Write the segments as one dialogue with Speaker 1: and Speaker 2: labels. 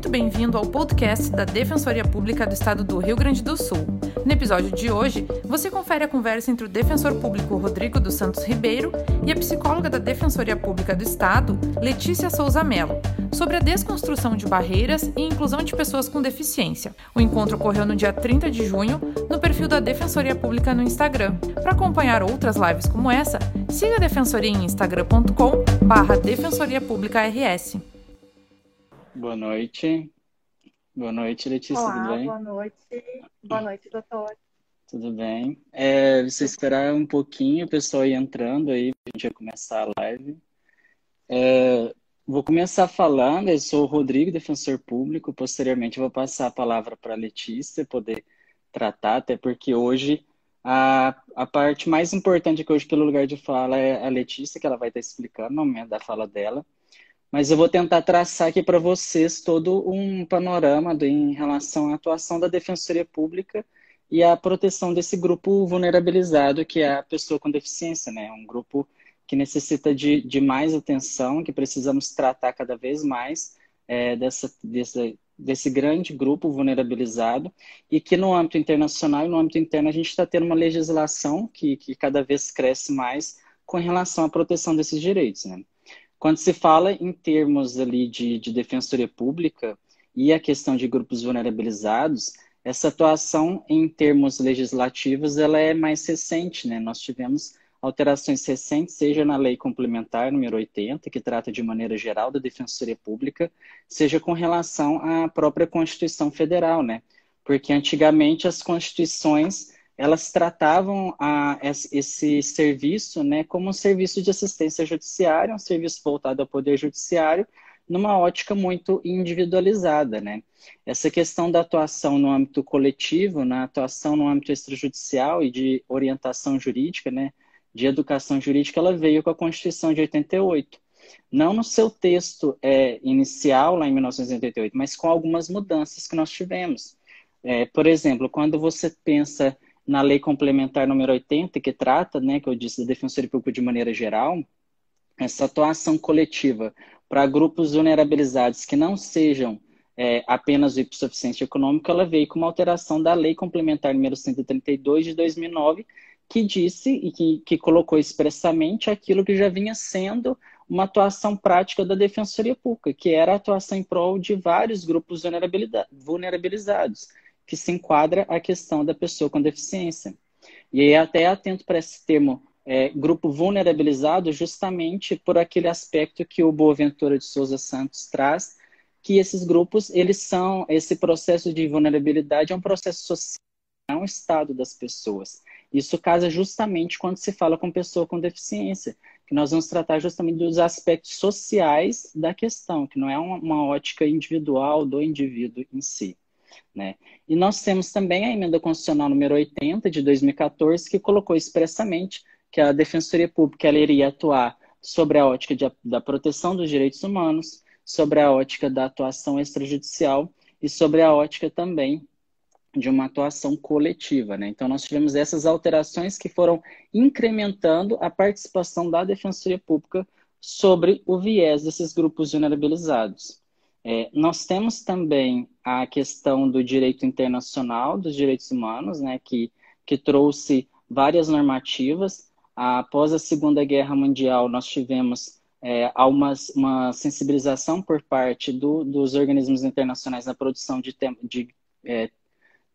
Speaker 1: muito bem-vindo ao podcast da Defensoria Pública do Estado do Rio Grande do Sul. No episódio de hoje, você confere a conversa entre o defensor público Rodrigo dos Santos Ribeiro e a psicóloga da Defensoria Pública do Estado, Letícia Souza Mello, sobre a desconstrução de barreiras e inclusão de pessoas com deficiência. O encontro ocorreu no dia 30 de junho, no perfil da Defensoria Pública no Instagram. Para acompanhar outras lives como essa, siga a Defensoria em instagram.com/barra Defensoria Pública RS.
Speaker 2: Boa noite. Boa noite, Letícia,
Speaker 3: Olá,
Speaker 2: tudo bem?
Speaker 3: boa noite. Boa noite, doutor.
Speaker 2: Tudo bem. É, você esperar um pouquinho, o pessoal ir entrando aí, a gente vai começar a live. É, vou começar falando, eu sou o Rodrigo, defensor público, posteriormente eu vou passar a palavra para a Letícia poder tratar, até porque hoje a, a parte mais importante que hoje pelo lugar de fala é a Letícia, que ela vai estar explicando no momento da fala dela. Mas eu vou tentar traçar aqui para vocês todo um panorama do, em relação à atuação da Defensoria Pública e à proteção desse grupo vulnerabilizado, que é a pessoa com deficiência, né? Um grupo que necessita de, de mais atenção, que precisamos tratar cada vez mais é, dessa, dessa, desse grande grupo vulnerabilizado e que no âmbito internacional e no âmbito interno a gente está tendo uma legislação que, que cada vez cresce mais com relação à proteção desses direitos, né? Quando se fala em termos ali de, de defensoria pública e a questão de grupos vulnerabilizados, essa atuação em termos legislativos ela é mais recente, né? Nós tivemos alterações recentes, seja na lei complementar número 80, que trata de maneira geral da defensoria pública, seja com relação à própria Constituição Federal, né? Porque antigamente as constituições elas tratavam a, esse serviço né, como um serviço de assistência judiciária, um serviço voltado ao Poder Judiciário, numa ótica muito individualizada. Né? Essa questão da atuação no âmbito coletivo, na atuação no âmbito extrajudicial e de orientação jurídica, né, de educação jurídica, ela veio com a Constituição de 88. Não no seu texto é, inicial, lá em 1988, mas com algumas mudanças que nós tivemos. É, por exemplo, quando você pensa na lei complementar número 80, que trata, né, que eu disse, da defensoria pública de maneira geral, essa atuação coletiva para grupos vulnerabilizados que não sejam é, apenas o hipossuficiente econômico, ela veio com uma alteração da lei complementar número 132 de 2009, que disse e que, que colocou expressamente aquilo que já vinha sendo uma atuação prática da defensoria pública, que era a atuação em prol de vários grupos vulnerabilizados que se enquadra a questão da pessoa com deficiência. E aí até atento para esse termo é, grupo vulnerabilizado, justamente por aquele aspecto que o Boaventura de Souza Santos traz, que esses grupos, eles são, esse processo de vulnerabilidade é um processo social, é um estado das pessoas. Isso casa justamente quando se fala com pessoa com deficiência, que nós vamos tratar justamente dos aspectos sociais da questão, que não é uma, uma ótica individual do indivíduo em si. Né? E nós temos também a emenda constitucional número 80 de 2014, que colocou expressamente que a Defensoria Pública ela iria atuar sobre a ótica de, da proteção dos direitos humanos, sobre a ótica da atuação extrajudicial e sobre a ótica também de uma atuação coletiva. Né? Então, nós tivemos essas alterações que foram incrementando a participação da Defensoria Pública sobre o viés desses grupos vulnerabilizados. É, nós temos também a questão do direito internacional dos direitos humanos, né, que, que trouxe várias normativas. Após a Segunda Guerra Mundial, nós tivemos é, uma, uma sensibilização por parte do, dos organismos internacionais na produção de, de é,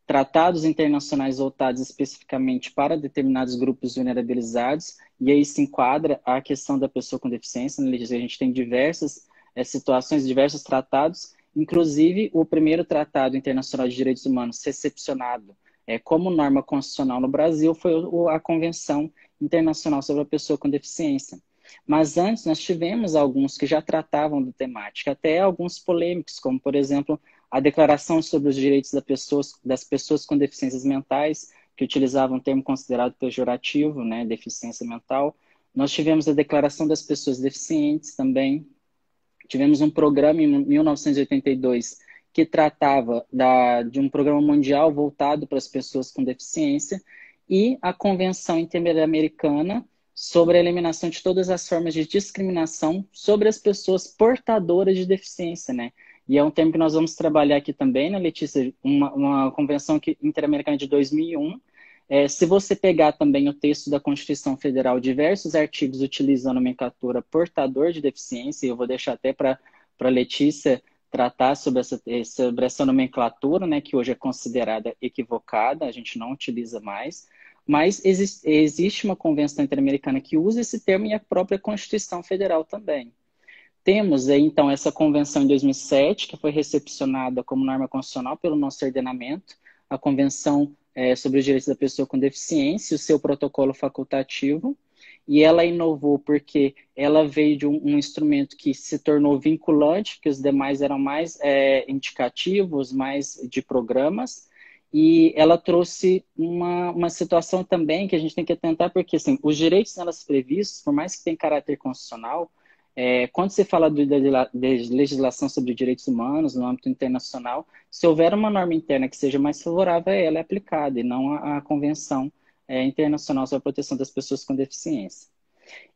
Speaker 2: tratados internacionais voltados especificamente para determinados grupos vulnerabilizados, e aí se enquadra a questão da pessoa com deficiência. A gente tem diversas é, situações, diversos tratados, inclusive o primeiro Tratado Internacional de Direitos Humanos recepcionado é, como norma constitucional no Brasil foi a Convenção Internacional sobre a Pessoa com Deficiência. Mas antes nós tivemos alguns que já tratavam da temática, até alguns polêmicos, como por exemplo a Declaração sobre os Direitos das Pessoas, das pessoas com Deficiências Mentais, que utilizava um termo considerado pejorativo, né, deficiência mental. Nós tivemos a Declaração das Pessoas Deficientes também, Tivemos um programa em 1982 que tratava da, de um programa mundial voltado para as pessoas com deficiência e a Convenção Interamericana sobre a eliminação de todas as formas de discriminação sobre as pessoas portadoras de deficiência, né? E é um termo que nós vamos trabalhar aqui também, né, Letícia? Uma, uma convenção interamericana de 2001. É, se você pegar também o texto da Constituição Federal, diversos artigos utilizam a nomenclatura portador de deficiência, eu vou deixar até para a Letícia tratar sobre essa, sobre essa nomenclatura, né, que hoje é considerada equivocada, a gente não utiliza mais. Mas existe, existe uma convenção interamericana que usa esse termo e a própria Constituição Federal também. Temos então, essa convenção em 2007, que foi recepcionada como norma constitucional pelo nosso ordenamento, a Convenção é, sobre os Direitos da Pessoa com Deficiência, o seu protocolo facultativo, e ela inovou porque ela veio de um, um instrumento que se tornou vinculante, que os demais eram mais é, indicativos, mais de programas, e ela trouxe uma, uma situação também que a gente tem que atentar, porque assim, os direitos nelas previstos, por mais que tenham caráter constitucional, é, quando se fala de, legislação sobre direitos humanos no âmbito internacional, se houver uma norma interna que seja mais favorável ela, é aplicada, e não a, a Convenção é, Internacional sobre a Proteção das Pessoas com Deficiência.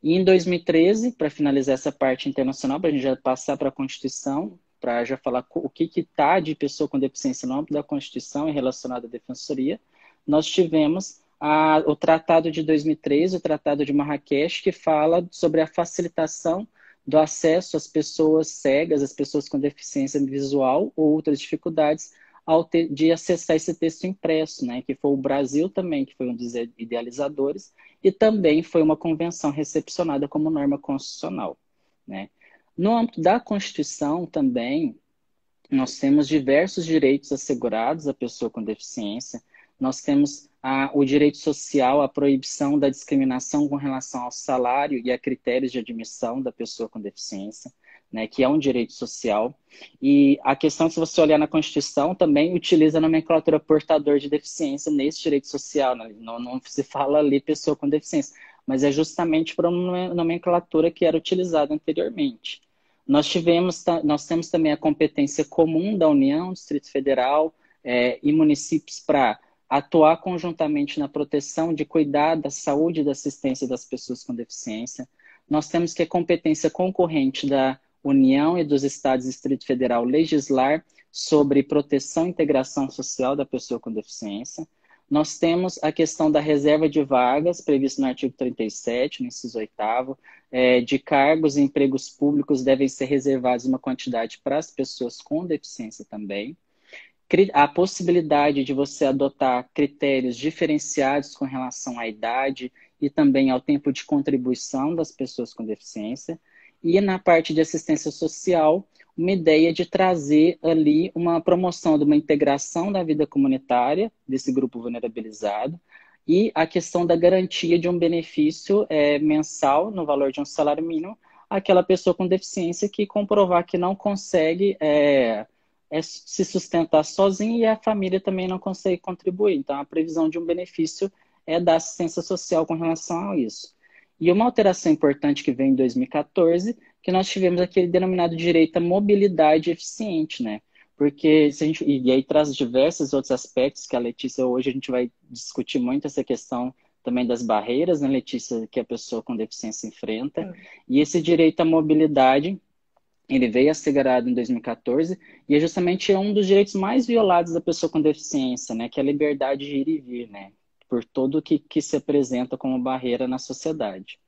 Speaker 2: E em 2013, para finalizar essa parte internacional, para a gente já passar para a Constituição, para já falar o que está de pessoa com deficiência no âmbito da Constituição e relacionado à Defensoria, nós tivemos a, o Tratado de 2013, o Tratado de Marrakech, que fala sobre a facilitação do acesso às pessoas cegas, às pessoas com deficiência visual ou outras dificuldades, ter, de acessar esse texto impresso, né? Que foi o Brasil também, que foi um dos idealizadores, e também foi uma convenção recepcionada como norma constitucional, né? No âmbito da Constituição também, nós temos diversos direitos assegurados à pessoa com deficiência, nós temos a, o direito social, a proibição da discriminação com relação ao salário e a critérios de admissão da pessoa com deficiência, né, que é um direito social. E a questão, se você olhar na Constituição, também utiliza a nomenclatura portador de deficiência nesse direito social. Né? Não, não se fala ali pessoa com deficiência, mas é justamente para uma nomenclatura que era utilizada anteriormente. Nós tivemos, nós temos também a competência comum da União, Distrito Federal é, e municípios para atuar conjuntamente na proteção de cuidar da saúde e da assistência das pessoas com deficiência. Nós temos que a competência concorrente da União e dos Estados e Distrito Federal legislar sobre proteção e integração social da pessoa com deficiência. Nós temos a questão da reserva de vagas, prevista no artigo 37, no inciso 8 é, de cargos e empregos públicos devem ser reservados uma quantidade para as pessoas com deficiência também a possibilidade de você adotar critérios diferenciados com relação à idade e também ao tempo de contribuição das pessoas com deficiência. E na parte de assistência social, uma ideia de trazer ali uma promoção de uma integração da vida comunitária desse grupo vulnerabilizado e a questão da garantia de um benefício é, mensal no valor de um salário mínimo àquela pessoa com deficiência que comprovar que não consegue é, é se sustentar sozinho e a família também não consegue contribuir. Então, a previsão de um benefício é da assistência social com relação a isso. E uma alteração importante que vem em 2014, que nós tivemos aquele denominado direito à mobilidade eficiente, né? Porque se a gente, e aí traz diversos outros aspectos que a Letícia hoje a gente vai discutir muito essa questão também das barreiras, né, Letícia, que a pessoa com deficiência enfrenta. É. E esse direito à mobilidade ele veio assegurado em 2014 e é justamente um dos direitos mais violados da pessoa com deficiência, né, que é a liberdade de ir e vir, né, por tudo que, que se apresenta como barreira na sociedade.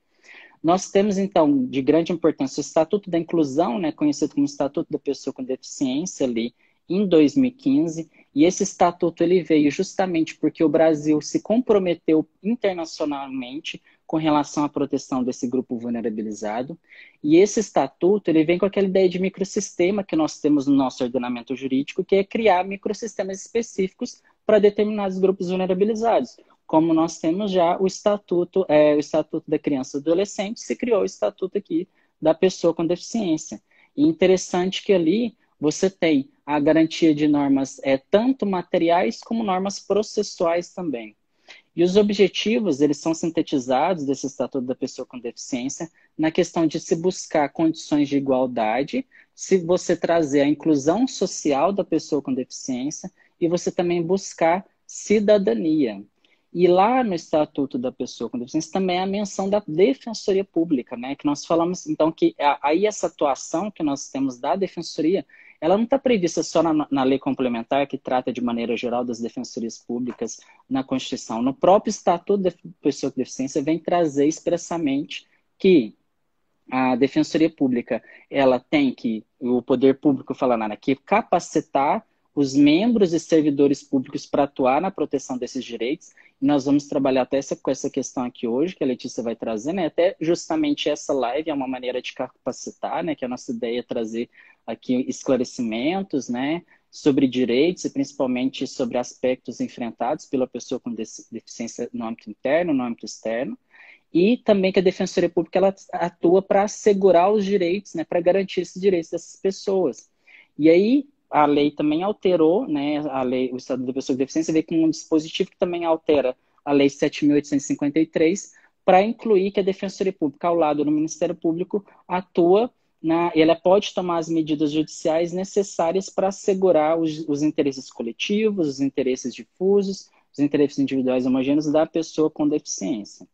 Speaker 2: Nós temos, então, de grande importância o Estatuto da Inclusão, né, conhecido como Estatuto da Pessoa com Deficiência, ali em 2015, e esse estatuto ele veio justamente porque o Brasil se comprometeu internacionalmente com relação à proteção desse grupo vulnerabilizado. E esse estatuto, ele vem com aquela ideia de microsistema que nós temos no nosso ordenamento jurídico, que é criar microsistemas específicos para determinados grupos vulnerabilizados. Como nós temos já o estatuto, é, o estatuto da criança e adolescente, se criou o estatuto aqui da pessoa com deficiência. E interessante que ali você tem a garantia de normas é, tanto materiais como normas processuais também. E os objetivos, eles são sintetizados desse Estatuto da Pessoa com Deficiência na questão de se buscar condições de igualdade, se você trazer a inclusão social da pessoa com deficiência e você também buscar cidadania. E lá no Estatuto da Pessoa com Deficiência também é a menção da Defensoria Pública, né? Que nós falamos, então, que aí essa atuação que nós temos da Defensoria, ela não está prevista só na, na, lei complementar, que trata de maneira geral das defensorias públicas na Constituição. No próprio Estatuto da Pessoa com Deficiência vem trazer expressamente que a Defensoria Pública ela tem que, o poder público falando, que capacitar os membros e servidores públicos para atuar na proteção desses direitos. E nós vamos trabalhar até essa, com essa questão aqui hoje, que a Letícia vai trazer, né? Até justamente essa live é uma maneira de capacitar, né? Que a nossa ideia é trazer aqui esclarecimentos, né? Sobre direitos e principalmente sobre aspectos enfrentados pela pessoa com deficiência no âmbito interno, no âmbito externo. E também que a Defensoria Pública ela atua para assegurar os direitos, né? Para garantir esses direitos dessas pessoas. E aí, a lei também alterou, né, a lei, o Estado da Pessoa com Deficiência veio com um dispositivo que também altera a Lei 7.853 para incluir que a Defensoria Pública, ao lado do Ministério Público, atua na, ela pode tomar as medidas judiciais necessárias para assegurar os, os interesses coletivos, os interesses difusos, os interesses individuais homogêneos da pessoa com deficiência.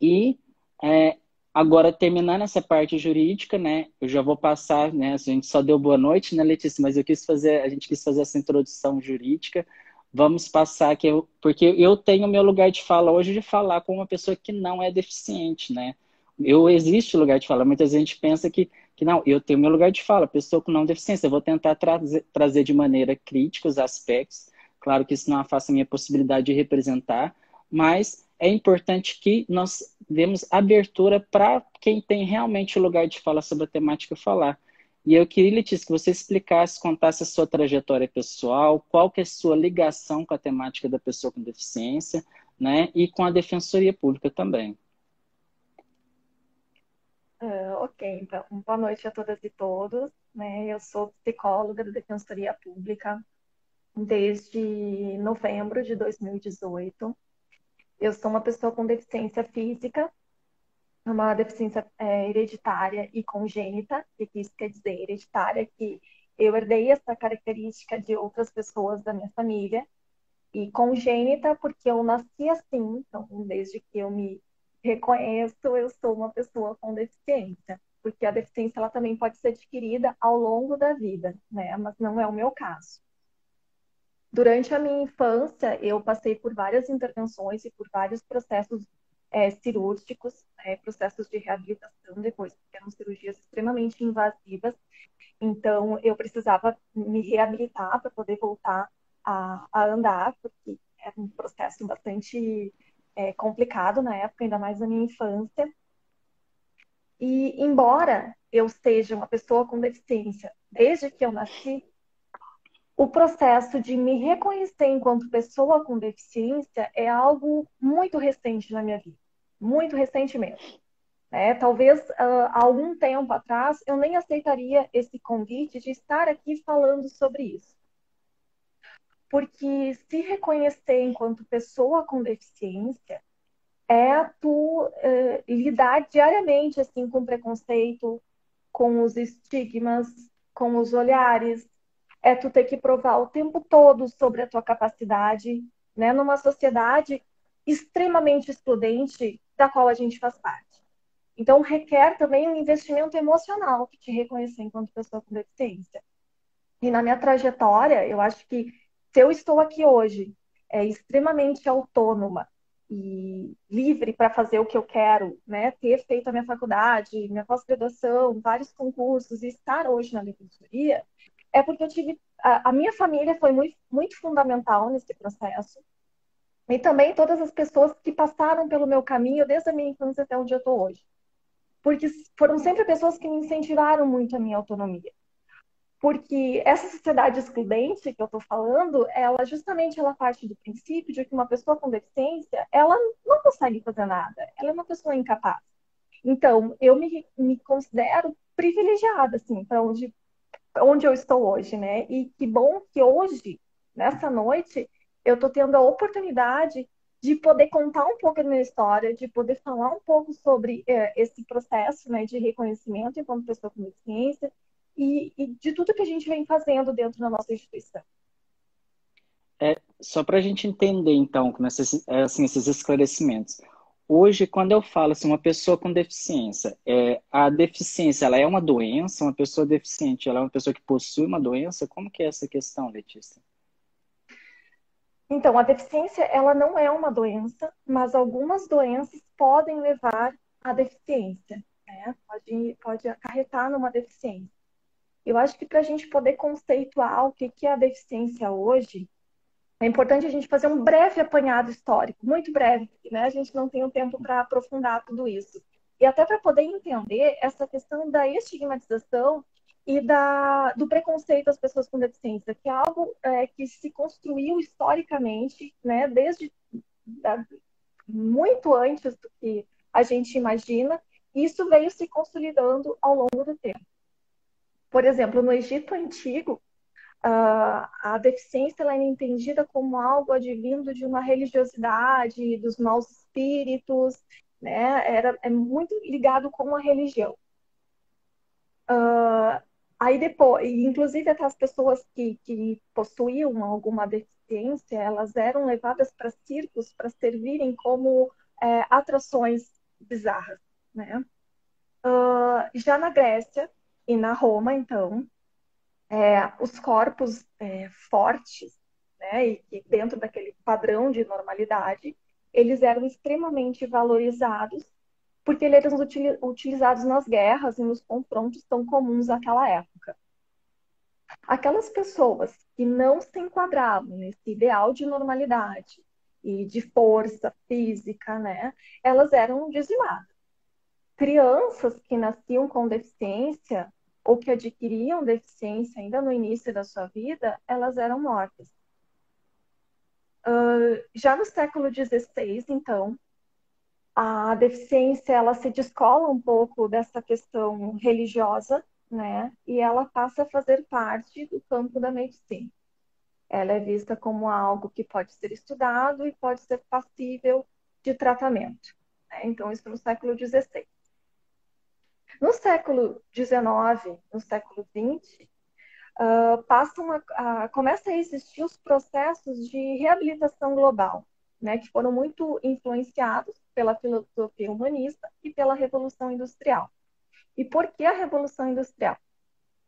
Speaker 2: E é, Agora, terminando essa parte jurídica, né, eu já vou passar, né, a gente só deu boa noite, né, Letícia, mas eu quis fazer, a gente quis fazer essa introdução jurídica. Vamos passar aqui, porque eu tenho meu lugar de fala hoje de falar com uma pessoa que não é deficiente, né? Eu existe lugar de fala, muita gente pensa que, que não, eu tenho meu lugar de fala, pessoa com não deficiência, eu vou tentar trazer, trazer de maneira crítica os aspectos, claro que isso não afasta a minha possibilidade de representar, mas é importante que nós demos abertura para quem tem realmente o lugar de fala sobre a temática falar. E eu queria, Letícia, que você explicasse, contasse a sua trajetória pessoal, qual que é a sua ligação com a temática da pessoa com deficiência, né, e com a Defensoria Pública também.
Speaker 3: Uh, ok, então, boa noite a todas e todos. Né? Eu sou psicóloga da Defensoria Pública desde novembro de 2018. Eu sou uma pessoa com deficiência física, uma deficiência é, hereditária e congênita. Que isso quer dizer? Hereditária que eu herdei essa característica de outras pessoas da minha família. E congênita porque eu nasci assim, então desde que eu me reconheço, eu sou uma pessoa com deficiência. Porque a deficiência ela também pode ser adquirida ao longo da vida, né? Mas não é o meu caso. Durante a minha infância, eu passei por várias intervenções e por vários processos é, cirúrgicos, é, processos de reabilitação depois, porque eram cirurgias extremamente invasivas. Então, eu precisava me reabilitar para poder voltar a, a, andar, porque era um processo bastante é, complicado na época, ainda mais na minha infância. E, embora eu seja uma pessoa com deficiência desde que eu nasci, o processo de me reconhecer enquanto pessoa com deficiência é algo muito recente na minha vida, muito recente mesmo. É, talvez uh, há algum tempo atrás eu nem aceitaria esse convite de estar aqui falando sobre isso. Porque se reconhecer enquanto pessoa com deficiência é tu uh, lidar diariamente assim com preconceito, com os estigmas, com os olhares, é tu ter que provar o tempo todo sobre a tua capacidade, né, numa sociedade extremamente excludente da qual a gente faz parte. Então, requer também um investimento emocional que te reconhecer enquanto pessoa com deficiência. E na minha trajetória, eu acho que se eu estou aqui hoje, é extremamente autônoma e livre para fazer o que eu quero, né, ter feito a minha faculdade, minha pós-graduação, vários concursos e estar hoje na defensoria, é porque eu tive. A, a minha família foi muito, muito fundamental nesse processo. E também todas as pessoas que passaram pelo meu caminho desde a minha infância até onde eu estou hoje. Porque foram sempre pessoas que me incentivaram muito a minha autonomia. Porque essa sociedade excludente que eu estou falando, ela justamente ela parte do princípio de que uma pessoa com deficiência, ela não consegue fazer nada. Ela é uma pessoa incapaz. Então, eu me, me considero privilegiada, assim, para onde onde eu estou hoje, né? E que bom que hoje, nessa noite, eu estou tendo a oportunidade de poder contar um pouco da minha história, de poder falar um pouco sobre é, esse processo né, de reconhecimento enquanto pessoa com deficiência e, e, de tudo que a gente vem fazendo dentro da nossa instituição.
Speaker 2: É, só para a gente entender, então, com esses, assim, esses esclarecimentos. Hoje, quando eu falo assim, uma pessoa com deficiência, é, a deficiência, ela é uma doença? Uma pessoa deficiente, ela é uma pessoa que possui uma doença? Como que é essa questão, Letícia?
Speaker 3: Então, a deficiência, ela não é uma doença, mas algumas doenças podem levar à deficiência, né? Pode, pode acarretar numa deficiência. Eu acho que para a gente poder conceituar o que é a deficiência hoje, é importante a gente fazer um breve apanhado histórico, muito breve, né? A gente não tem o tempo para aprofundar tudo isso. E até para poder entender essa questão da estigmatização e da, do preconceito das pessoas com deficiência, que é algo é, que se construiu historicamente, né, desde da, muito antes do que a gente imagina, e isso veio se consolidando ao longo do tempo. Por exemplo, no Egito Antigo, a deficiência ela é entendida como algo advindo de uma religiosidade, dos maus espíritos, né? Era, é muito ligado com a religião. Uh, aí depois, inclusive até as pessoas que, que possuíam alguma deficiência, elas eram levadas para circos para servirem como é, atrações bizarras, né? Uh, já na Grécia e na Roma, então, é, os corpos é, fortes, né, e, dentro daquele padrão de normalidade, eles eram extremamente valorizados porque eles eram utilizados nas guerras e nos confrontos tão comuns naquela época. Aquelas pessoas que não se enquadravam nesse ideal de normalidade e de força física, né, elas eram dizimadas. Crianças que nasciam com deficiência ou que adquiriam deficiência ainda no início da sua vida, elas eram mortas. Uh, já no século XVI, então, a deficiência ela se descola um pouco dessa questão religiosa, né? E ela passa a fazer parte do campo da medicina. Ela é vista como algo que pode ser estudado e pode ser passível de tratamento. Né? Então, isso no século XVI. No século XIX, no século XX, uh, passam a, a, começa a existir os processos de reabilitação global, né, que foram muito influenciados pela filosofia humanista e pela Revolução Industrial. E por que a Revolução Industrial?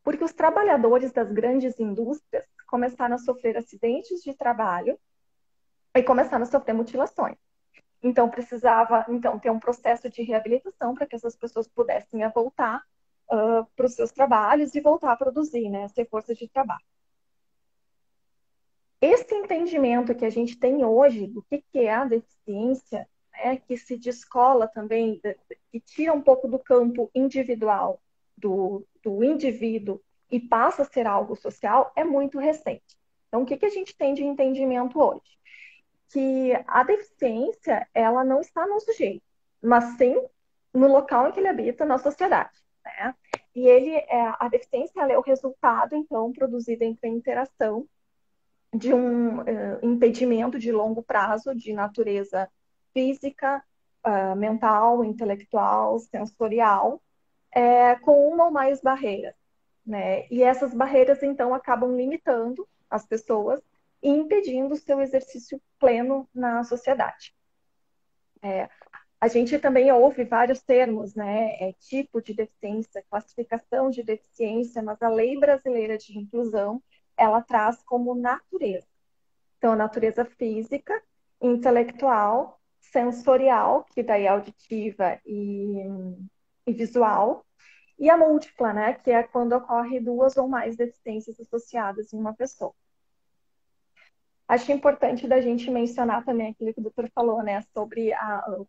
Speaker 3: Porque os trabalhadores das grandes indústrias começaram a sofrer acidentes de trabalho e começaram a sofrer mutilações. Então precisava então ter um processo de reabilitação para que essas pessoas pudessem voltar uh, para os seus trabalhos e voltar a produzir, né, ser força de trabalho. Esse entendimento que a gente tem hoje do que, que é a deficiência, né, que se descola também, que tira um pouco do campo individual, do, do indivíduo, e passa a ser algo social, é muito recente. Então, o que, que a gente tem de entendimento hoje? Que a deficiência ela não está no sujeito, mas sim no local em que ele habita na sociedade. Né? E ele é, a deficiência é o resultado então produzido entre a interação de um uh, impedimento de longo prazo de natureza física, uh, mental, intelectual, sensorial, é, com uma ou mais barreiras. Né? E essas barreiras, então, acabam limitando as pessoas e impedindo o seu exercício pleno na sociedade. É, a gente também ouve vários termos, né? É, tipo de deficiência, classificação de deficiência, mas a lei brasileira de inclusão ela traz como natureza. Então, a natureza física, intelectual, sensorial, que daí é auditiva e, e visual, e a múltipla, né? Que é quando ocorre duas ou mais deficiências associadas em uma pessoa. Acho importante da gente mencionar também aquilo que o doutor falou, né, sobre a, o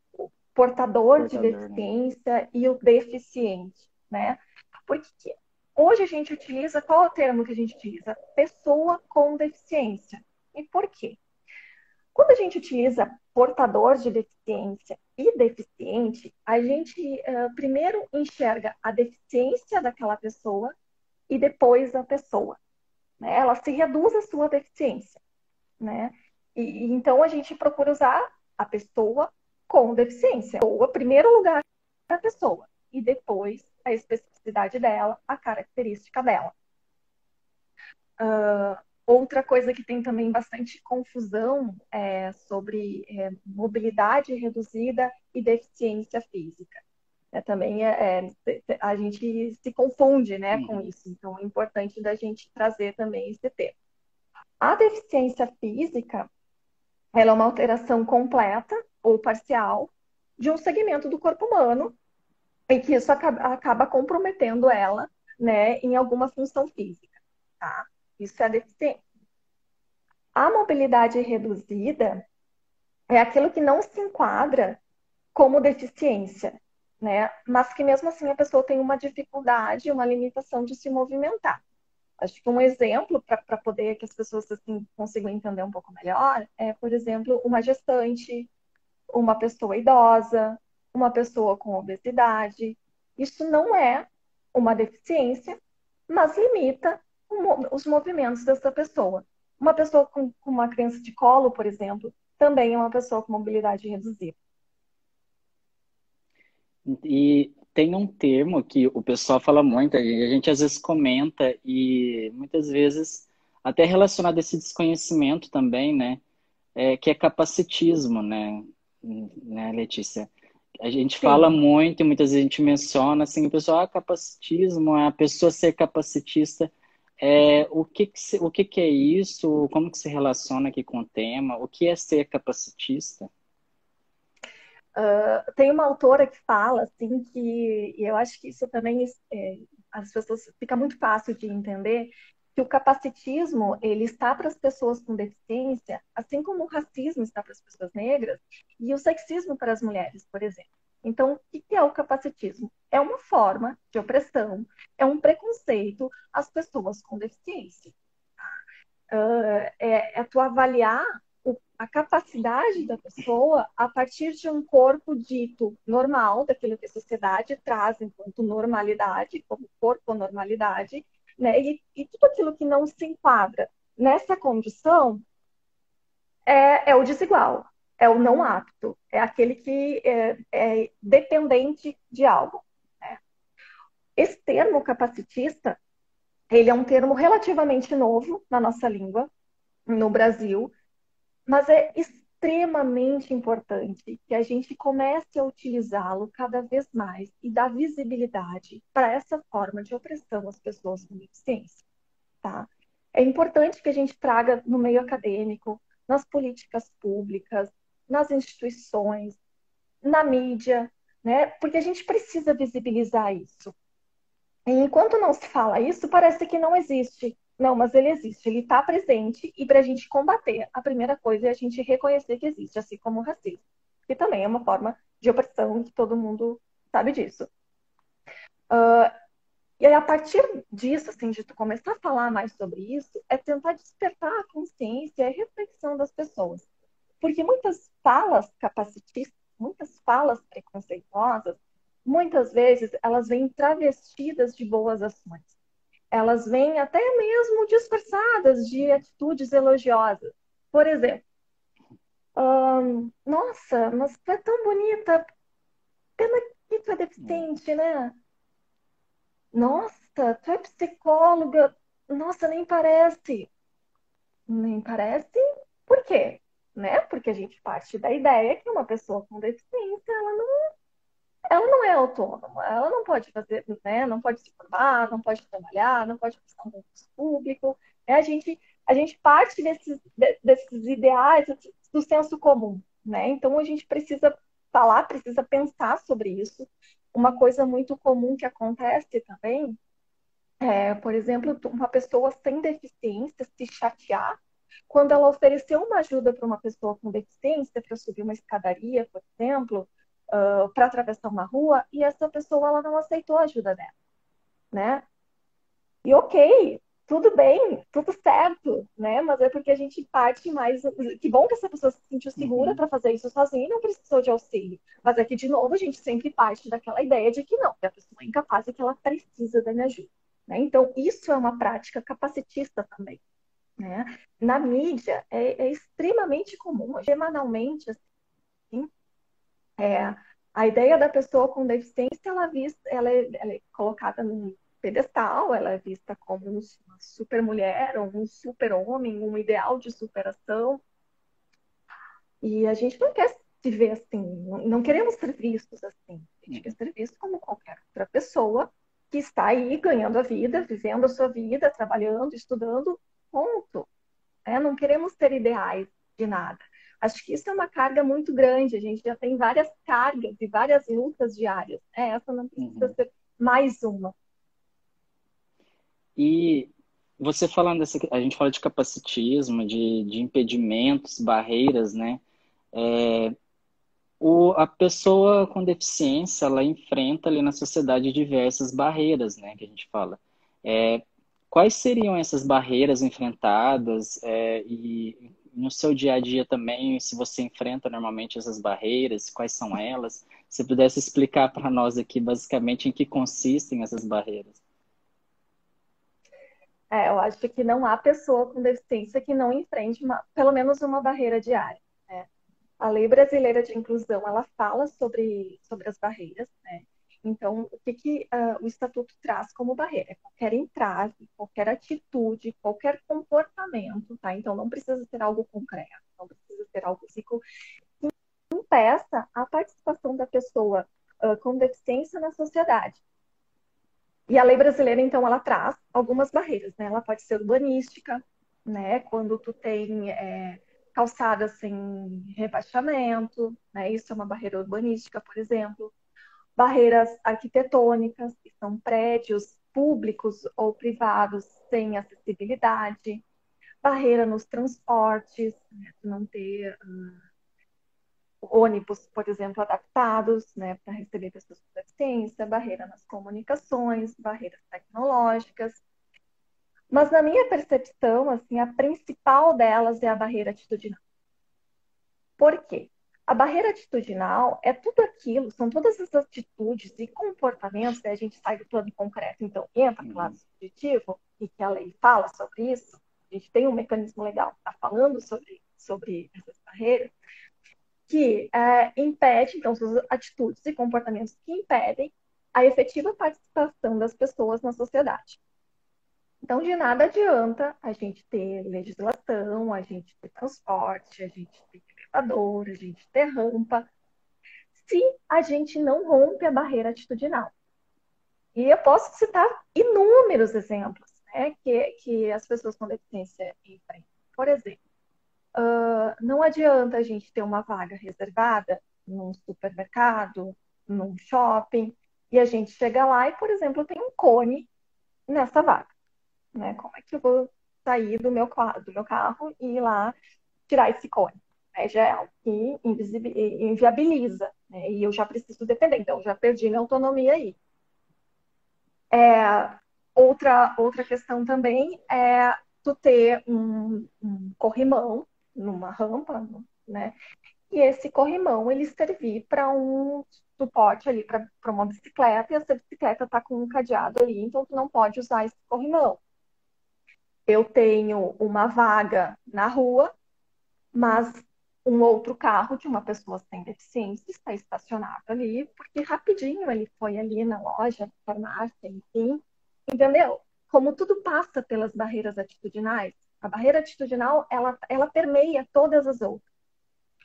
Speaker 3: portador, portador de né? deficiência né? e o deficiente, né? Porque hoje a gente utiliza, qual é o termo que a gente utiliza? Pessoa com deficiência. E por quê? Quando a gente utiliza portador de deficiência e deficiente, a gente uh, primeiro enxerga a deficiência daquela pessoa e depois a pessoa. Né? Ela se reduz à sua deficiência né? E, então a gente procura usar a pessoa com deficiência. Ou, em primeiro lugar, a pessoa e depois a especificidade dela, a característica dela. Uh, Outra coisa que tem também bastante confusão é sobre é, mobilidade reduzida e deficiência física. É, também é, é, a gente se confunde né, com isso, então é importante da gente trazer também esse tema. A deficiência física ela é uma alteração completa ou parcial de um segmento do corpo humano e que isso acaba, comprometendo ela né, em alguma função física. Tá? Isso é a deficiência. A mobilidade reduzida é aquilo que não se enquadra como deficiência, né? Mas que mesmo assim a pessoa tem uma dificuldade, uma limitação de se movimentar. Acho que um exemplo para poder que as pessoas assim, consigam entender um pouco melhor é, por exemplo, uma gestante, uma pessoa idosa, uma pessoa com obesidade. Isso não é uma deficiência, mas limita os movimentos dessa pessoa. Uma pessoa com, com uma criança de colo, por exemplo, também é uma pessoa com mobilidade reduzida.
Speaker 2: E tem um termo que o pessoal fala muito, a gente às vezes comenta e muitas vezes até relacionado a esse desconhecimento também, né? É, que é capacitismo, né, né Letícia? A gente Sim. fala muito e muitas vezes a gente menciona assim, o pessoal, ah, capacitismo, é a pessoa ser capacitista. É, o que, que o que, que é isso? Como que se relaciona aqui com o tema? O que é ser capacitista?
Speaker 3: Uh, tem uma autora que fala assim que e eu acho que isso também é, as pessoas fica muito fácil de entender que o capacitismo ele está para as pessoas com deficiência, assim como o racismo está para as pessoas negras e o sexismo para as mulheres, por exemplo. Então, o que é o capacitismo? É uma forma de opressão, é um preconceito às pessoas com deficiência. Uh, é, é tu avaliar a capacidade da pessoa a partir de um corpo dito normal, daquilo que a sociedade traz enquanto normalidade, como corpo normalidade, né? E, e tudo aquilo que não se enquadra nessa condição é, é o desigual, é o não apto, é aquele que é, é dependente de algo. Né? Esse termo capacitista, ele é um termo relativamente novo na nossa língua, no Brasil, mas é extremamente importante que a gente comece a utilizá-lo cada vez mais e dar visibilidade para essa forma de opressão às pessoas com deficiência. Tá? É importante que a gente traga no meio acadêmico, nas políticas públicas, nas instituições, na mídia, né? Porque a gente precisa visibilizar isso. E enquanto não se fala isso, parece que não existe. Não, mas ele existe, ele está presente e para a gente combater, a primeira coisa é a gente reconhecer que existe, assim como o racismo, que também é uma forma de opressão que todo mundo sabe disso. Uh, e aí, a partir disso, assim, de tu começar a falar mais sobre isso, é tentar despertar a consciência e a reflexão das pessoas. Porque muitas falas capacitistas, muitas falas preconceituosas, muitas vezes elas vêm travestidas de boas ações elas vêm até mesmo disfarçadas de atitudes elogiosas. Por exemplo, um, nossa, mas tu é tão bonita, pena que tu é deficiente, né? Nossa, tu é psicóloga, nossa, nem parece. Nem parece, por quê? Né? Porque a gente parte da ideia que uma pessoa com deficiência, ela não ela não é autônoma, ela não pode fazer, né, não pode se formar, não pode trabalhar, não pode prestar um concurso público. Né? A, gente, a gente parte desses, desses ideais do senso comum, né? Então a gente precisa falar, precisa pensar sobre isso. Uma coisa muito comum que acontece também é, por exemplo, uma pessoa sem deficiência se chatear quando ela ofereceu uma ajuda para uma pessoa com deficiência para subir uma escadaria, por exemplo, uh, para atravessar uma rua e essa pessoa ela não aceitou a ajuda dela, né? E ok, tudo bem, tudo certo, né? Mas é porque a gente parte mais. Que bom que essa pessoa se sentiu segura uhum. para fazer isso sozinha e não precisou de auxílio. Mas é que, de novo, a gente sempre parte daquela ideia de que não, que a pessoa é incapaz e que ela precisa da minha ajuda. Né? Então, isso é uma prática capacitista também. Né? Na mídia, é, é extremamente comum, semanalmente, assim, é, a ideia da pessoa com deficiência ela, vista, ela, é, ela é colocada num, pedestal, ela é vista como uma super mulher, um super homem, um ideal de superação. E a gente não quer se ver assim, não queremos ser vistos assim. A gente quer ser visto como qualquer outra pessoa que está aí ganhando a vida, vivendo a sua vida, trabalhando, estudando, ponto. É, não queremos ter ideais de nada. Acho que isso é uma carga muito grande. A gente já tem várias cargas e várias lutas diárias. É, essa não precisa uhum. ser mais uma.
Speaker 2: E você falando dessa, a gente fala de capacitismo, de, de impedimentos, barreiras, né? É, o, a pessoa com deficiência, ela enfrenta ali na sociedade diversas barreiras, né? Que a gente fala. É, quais seriam essas barreiras enfrentadas é, e no seu dia a dia também, se você enfrenta normalmente essas barreiras, quais são elas? Se pudesse explicar para nós aqui basicamente em que consistem essas barreiras.
Speaker 3: É, eu acho que não há pessoa com deficiência que não enfrente uma, pelo menos uma barreira diária. Né? A Lei Brasileira de Inclusão ela fala sobre, sobre as barreiras, né? Então, o que, que uh, o Estatuto traz como barreira? Qualquer entrave, qualquer atitude, qualquer comportamento, tá? Então, não precisa ser algo concreto, não precisa ser algo físico, que impeça a participação da pessoa uh, com deficiência na sociedade. E a lei brasileira, então, ela traz algumas barreiras, né? Ela pode ser urbanística, né? Quando tu tem é, calçada sem rebaixamento, né? Isso é uma barreira urbanística, por exemplo barreiras arquitetônicas, que são prédios públicos ou privados sem acessibilidade, barreira nos transportes, né, não ter uh, ônibus, por exemplo, adaptados né, para receber pessoas com deficiência, barreira nas comunicações, barreiras tecnológicas. Mas na minha percepção, assim, a principal delas é a barreira atitudinal. Por quê? A barreira atitudinal é tudo aquilo, são todas as atitudes e comportamentos, né? a gente sai do plano concreto, então entra no lado subjetivo, e que a lei fala sobre isso, a gente tem um mecanismo legal que está falando sobre, sobre essas barreiras, que é, impede, então, são atitudes e comportamentos que impedem a efetiva participação das pessoas na sociedade. Então, de nada adianta a gente ter legislação, a gente ter transporte, a gente ter elevador, a gente ter rampa, se a gente não rompe a barreira atitudinal. E eu posso citar inúmeros exemplos né, que, que as pessoas com deficiência enfrentam. Por exemplo, uh, não adianta a gente ter uma vaga reservada num supermercado, num shopping, e a gente chega lá e, por exemplo, tem um cone nessa vaga. Né? Como é que eu vou sair do meu, do meu carro e ir lá tirar esse cone? Né, já é algo que inviabiliza, né, e eu já preciso defender, então já perdi minha autonomia aí. É, outra, outra questão também é tu ter um, um corrimão numa rampa, né, e esse corrimão ele servir para um suporte ali para uma bicicleta, e essa bicicleta está com um cadeado ali, então tu não pode usar esse corrimão. Eu tenho uma vaga na rua, mas um outro carro de uma pessoa sem deficiência está estacionado ali, porque rapidinho ele foi ali na loja, na farmácia, enfim, entendeu? Como tudo passa pelas barreiras atitudinais, a barreira atitudinal, ela, ela permeia todas as outras.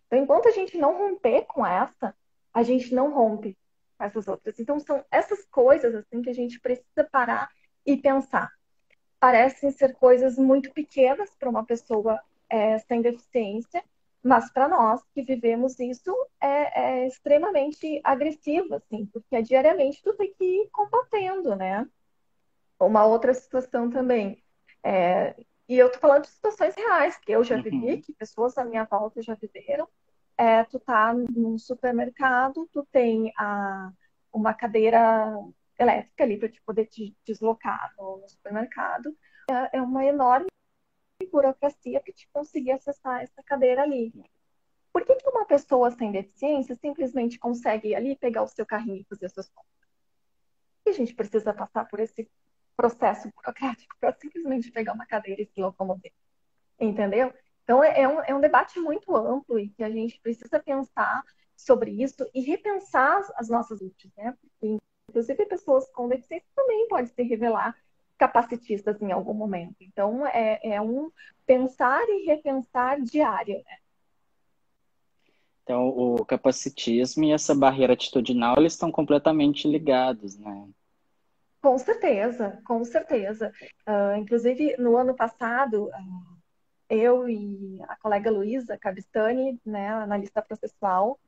Speaker 3: Então, enquanto a gente não romper com essa, a gente não rompe com essas outras. Então, são essas coisas, assim, que a gente precisa parar e pensar. Parecem ser coisas muito pequenas para uma pessoa é, sem deficiência, mas para nós que vivemos isso é, é, extremamente agressivo, assim, porque diariamente tu tem que ir combatendo, né? Uma outra situação também. É, e eu tô falando de situações reais que eu já vivi, uhum. que pessoas à minha volta já viveram. É, tu tá num supermercado, tu tem a, uma cadeira elétrica ali para te poder te deslocar no, no supermercado. É, é uma enorme burocracia para te conseguir acessar essa cadeira ali. Por que, que uma pessoa sem deficiência simplesmente consegue ali pegar o seu carrinho e fazer suas compras? E a gente precisa passar por esse processo burocrático para simplesmente pegar uma cadeira e se locomover. Entendeu? Então, é, é um, é um debate muito amplo e que a gente precisa pensar sobre isso e repensar as nossas lutas, né? Porque Inclusive, pessoas com deficiência também podem se revelar capacitistas em algum momento. Então, é, é um pensar e repensar diário, né?
Speaker 2: Então, o capacitismo e essa barreira atitudinal, eles estão completamente ligados, né?
Speaker 3: Com certeza, com certeza. Uh, inclusive, no ano passado, uh, eu e a colega Luísa Cabistani, né, analista processual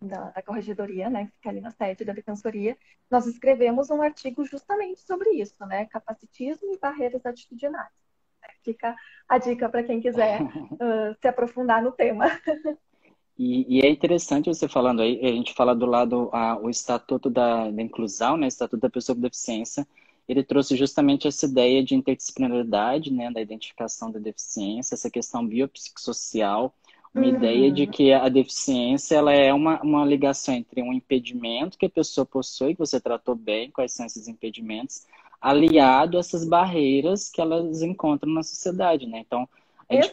Speaker 3: da, da, corregedoria, né, que fica ali na sede da defensoria, nós escrevemos um artigo justamente sobre isso, né, capacitismo e barreiras atitudinais. Fica a dica para quem quiser uh, se aprofundar no tema.
Speaker 2: E, e, é interessante você falando aí, a gente fala do lado a, o Estatuto da, da Inclusão, né, Estatuto da Pessoa com Deficiência, ele trouxe justamente essa ideia de interdisciplinaridade, né, da identificação da deficiência, essa questão biopsicossocial, uma uhum. ideia de que a deficiência ela é uma, uma ligação entre um impedimento que a pessoa possui, que você tratou bem, quais são esses impedimentos, aliado a essas barreiras que elas encontram na sociedade, né? Então, a, gente,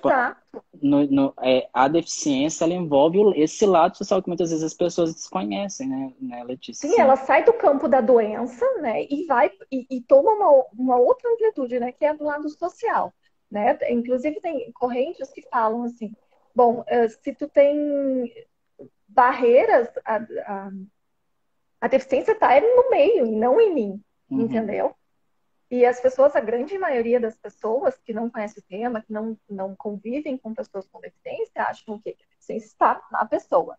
Speaker 2: no, no, é, a deficiência ela envolve esse lado social que muitas vezes as pessoas desconhecem, né, né Letícia?
Speaker 3: Sim, Sim, ela sai do campo da doença, né, e vai e, e, toma uma, uma outra amplitude, né, que é do lado social, né? Inclusive tem correntes que falam assim, bom, eh, se tu tem barreiras, a, a, a deficiência está no meio e não em mim, uhum. entendeu? E as pessoas, a grande maioria das pessoas que não conhecem o tema, que não, não convivem com pessoas com deficiência, acham que a deficiência está na pessoa.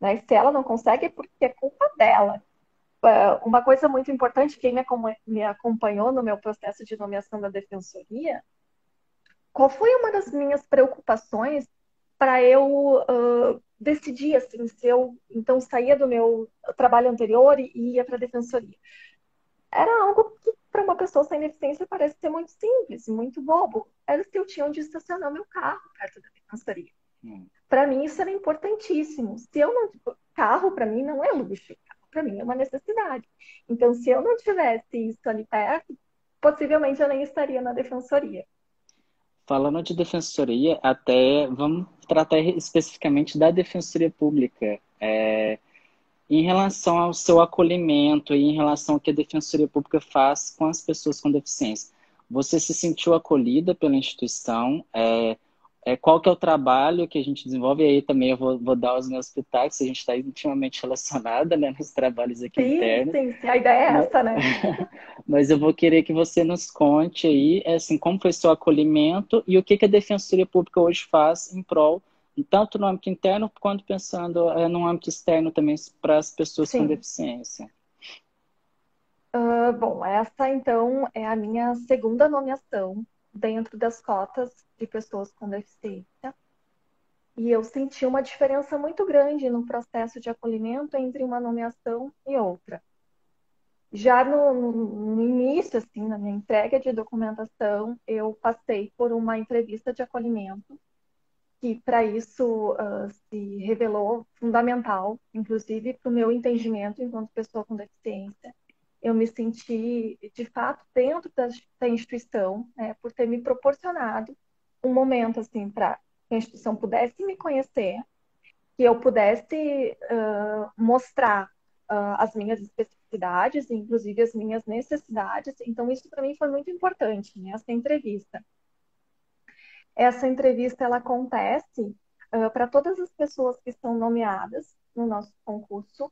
Speaker 3: Né? se ela não consegue, é porque é culpa dela. É, uma coisa muito importante, quem me acompanhou no meu processo de nomeação da defensoria, qual foi uma das minhas preocupações para eu uh, decidir assim, se eu então saía do meu trabalho anterior e ia para a defensoria? Era algo que para uma pessoa sem deficiência parece ser muito simples, muito bobo. Era se eu tinha onde estacionar meu carro perto da defensoria. Hum. Para mim isso era importantíssimo. Se eu não carro para mim não é luxo, para mim é uma necessidade. Então se eu não tivesse isso ali perto, possivelmente eu nem estaria na defensoria.
Speaker 2: Falando de defensoria, até vamos tratar especificamente da defensoria pública. É, em relação ao seu acolhimento e em relação ao que a Defensoria Pública faz com as pessoas com deficiência. Você se sentiu acolhida pela instituição? É, é, qual que é o trabalho que a gente desenvolve? E aí também eu vou, vou dar os meus pitacos, a gente está intimamente relacionada né, nos trabalhos aqui
Speaker 3: sim,
Speaker 2: internos.
Speaker 3: Sim, sim, a ideia é
Speaker 2: Mas,
Speaker 3: essa, né?
Speaker 2: Mas eu vou querer que você nos conte aí, assim, como foi seu acolhimento e o que, que a Defensoria Pública hoje faz em prol tanto no âmbito interno quanto pensando é, no âmbito externo também para as pessoas Sim. com deficiência.
Speaker 3: Uh, bom, essa então é a minha segunda nomeação dentro das cotas de pessoas com deficiência. E eu senti uma diferença muito grande no processo de acolhimento entre uma nomeação e outra. Já no, no, início, assim, na minha entrega de documentação, eu passei por uma entrevista de acolhimento que para isso uh, se revelou fundamental, inclusive para o meu entendimento enquanto pessoa com deficiência. Eu me senti, de fato, dentro da, da instituição, né, por ter me proporcionado um momento assim para que a instituição pudesse me conhecer, que eu pudesse uh, mostrar uh, as minhas especificidades, inclusive as minhas necessidades. Então, isso para mim foi muito importante, né, essa entrevista. Essa entrevista ela acontece uh, para todas as pessoas que estão nomeadas no nosso concurso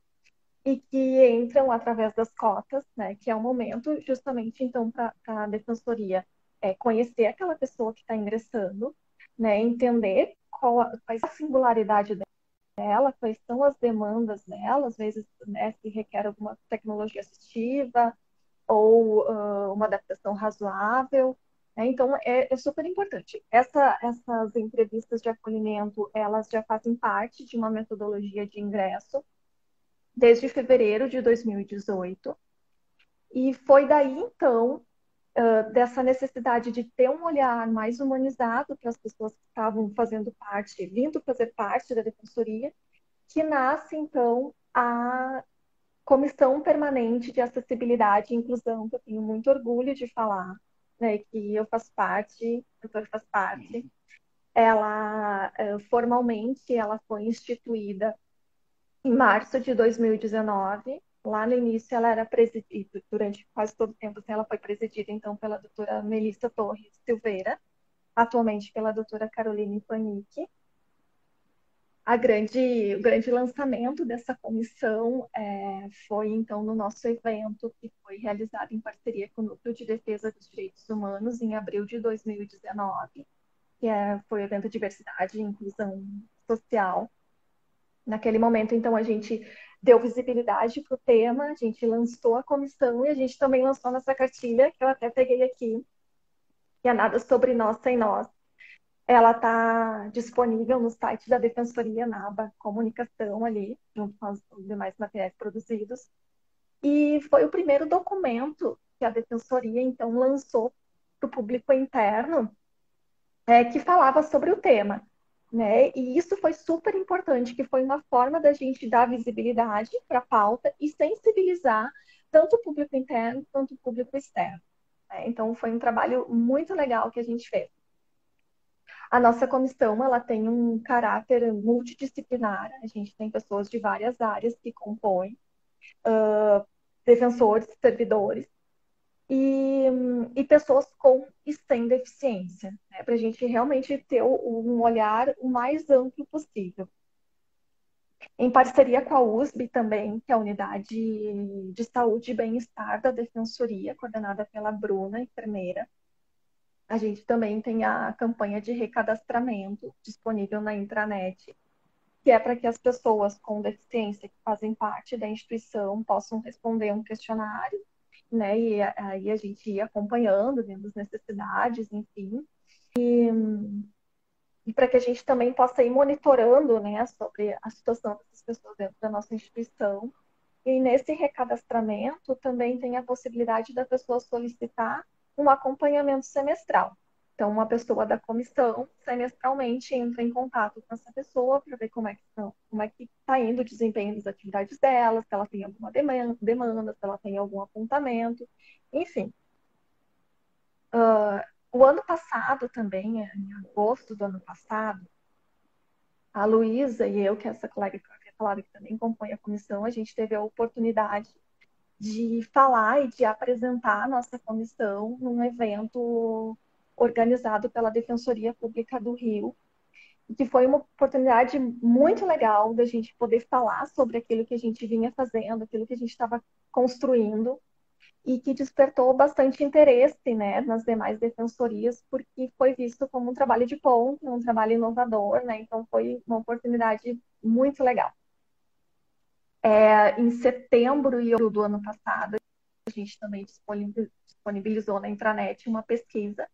Speaker 3: e que entram através das cotas, né, que é o momento justamente então para a defensoria é, conhecer aquela pessoa que está ingressando, né, entender qual a, qual a singularidade dela, quais são as demandas dela, às vezes né, se requer alguma tecnologia assistiva ou uh, uma adaptação razoável, né? Então, é, é, super importante. Essa, essas entrevistas de acolhimento, elas já fazem parte de uma metodologia de ingresso desde fevereiro de 2018. E foi daí, então, dessa necessidade de ter um olhar mais humanizado para as pessoas que estavam fazendo parte, vindo fazer parte da defensoria, que nasce, então, a Comissão Permanente de Acessibilidade e Inclusão, que eu tenho muito orgulho de falar, né, que eu faço parte, o doutor faz parte, uhum. ela formalmente ela foi instituída em março de 2019 Lá no início ela era presidida, durante quase todo o tempo assim, ela foi presidida então pela doutora Melissa Torres Silveira, atualmente pela doutora Caroline Panic. A grande, o grande lançamento dessa comissão é, foi então no nosso evento que foi realizado em parceria com o Núcleo de Defesa dos Direitos Humanos em abril de 2019, que é, foi o evento Diversidade e Inclusão Social. Naquele momento, então, a gente deu visibilidade para o tema, a gente lançou a comissão e a gente também lançou nossa cartilha, que eu até peguei aqui, que é Nada Sobre Nós Sem Nós, ela está disponível no site da Defensoria, na aba Comunicação ali, junto com os demais materiais produzidos. E foi o primeiro documento que a Defensoria, então, lançou para o público interno, é, que falava sobre o tema. Né? E isso foi super importante, que foi uma forma da gente dar visibilidade para a pauta e sensibilizar tanto o público interno quanto o público externo. Né? Então, foi um trabalho muito legal que a gente fez. A nossa comissão ela tem um caráter multidisciplinar. A gente tem pessoas de várias áreas que compõem, uh, defensores, servidores e, e, pessoas com e sem deficiência, né? para a gente realmente ter um olhar o mais amplo possível. Em parceria com a USB também, que é a Unidade de Saúde e Bem-Estar da Defensoria, coordenada pela Bruna, enfermeira, a gente também tem a campanha de recadastramento disponível na intranet, que é para que as pessoas com deficiência que fazem parte da instituição possam responder um questionário, né? E aí a gente ia acompanhando dentro das necessidades, enfim. E, e para que a gente também possa ir monitorando, né, sobre a situação dessas pessoas dentro da nossa instituição. E nesse recadastramento também tem a possibilidade da pessoa solicitar um acompanhamento semestral. Então, uma pessoa da comissão, semestralmente, entra em contato com essa pessoa para ver como é que como é está indo o desempenho das atividades dela, se ela tem alguma demanda, se ela tem algum apontamento, enfim. Uh, o ano passado também, em agosto do ano passado, a Luísa e eu, que é essa colega que eu havia falado, que também compõe a comissão, a gente teve a oportunidade de falar e de apresentar a nossa comissão num evento organizado pela Defensoria Pública do Rio, que foi uma oportunidade muito legal da gente poder falar sobre aquilo que a gente vinha fazendo, aquilo que a gente estava construindo, e que despertou bastante interesse né, nas demais defensorias, porque foi visto como um trabalho de ponta, um trabalho inovador, né? então foi uma oportunidade muito legal. É, em setembro e outubro do ano passado, a gente também disponibilizou na intranet uma pesquisa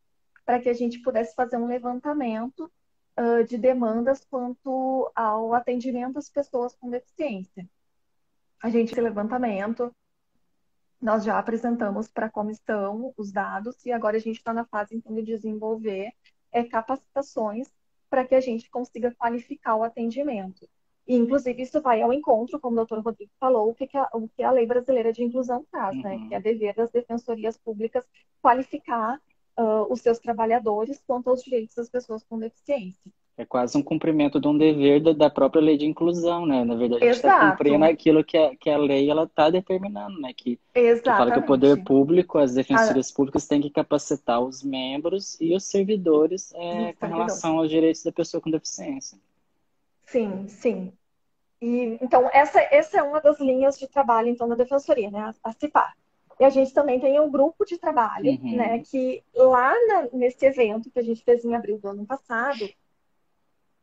Speaker 3: para que a gente pudesse fazer um levantamento uh, de demandas quanto ao atendimento às pessoas com deficiência. A gente, esse levantamento, nós já apresentamos para a comissão os dados e agora a gente está na fase então, de desenvolver é, capacitações para que a gente consiga qualificar o atendimento. E, inclusive, isso vai ao encontro, como o doutor Rodrigo falou, o que, que, a, o que a Lei Brasileira de Inclusão traz, né? uhum. né? Que é dever das defensorias públicas qualificar uh, os seus trabalhadores quanto aos direitos das pessoas com deficiência.
Speaker 2: É quase um cumprimento de um dever da, própria lei de inclusão, né? Na verdade, a gente está cumprindo aquilo que a, que a lei está determinando, né? Que, que fala que o poder público, as defensorias ah. públicas têm que capacitar os membros e os servidores é, com relação aos direitos da pessoa com deficiência.
Speaker 3: Sim, sim. E, então, essa, essa é uma das linhas de trabalho, então, da Defensoria, né? A, a CIPAR. E a gente também tem um grupo de trabalho, uhum. né? Que lá na, nesse evento que a gente fez em abril do ano passado,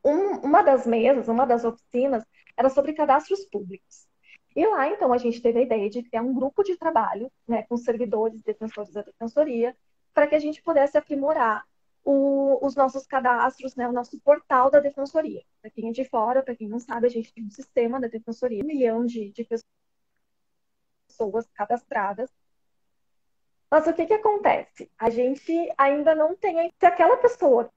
Speaker 3: um, uma das mesas, uma das oficinas, era sobre cadastros públicos. E lá, então, a gente teve a ideia de criar um grupo de trabalho, né, com servidores, defensores da defensoria, para que a gente pudesse aprimorar o, os nossos cadastros, né, o nosso portal da Defensoria. Para quem é de fora, para quem não sabe, a gente tem um sistema da Defensoria, um milhão de, de pessoas cadastradas. Mas o que, que acontece? A gente ainda não tem. Se aquela pessoa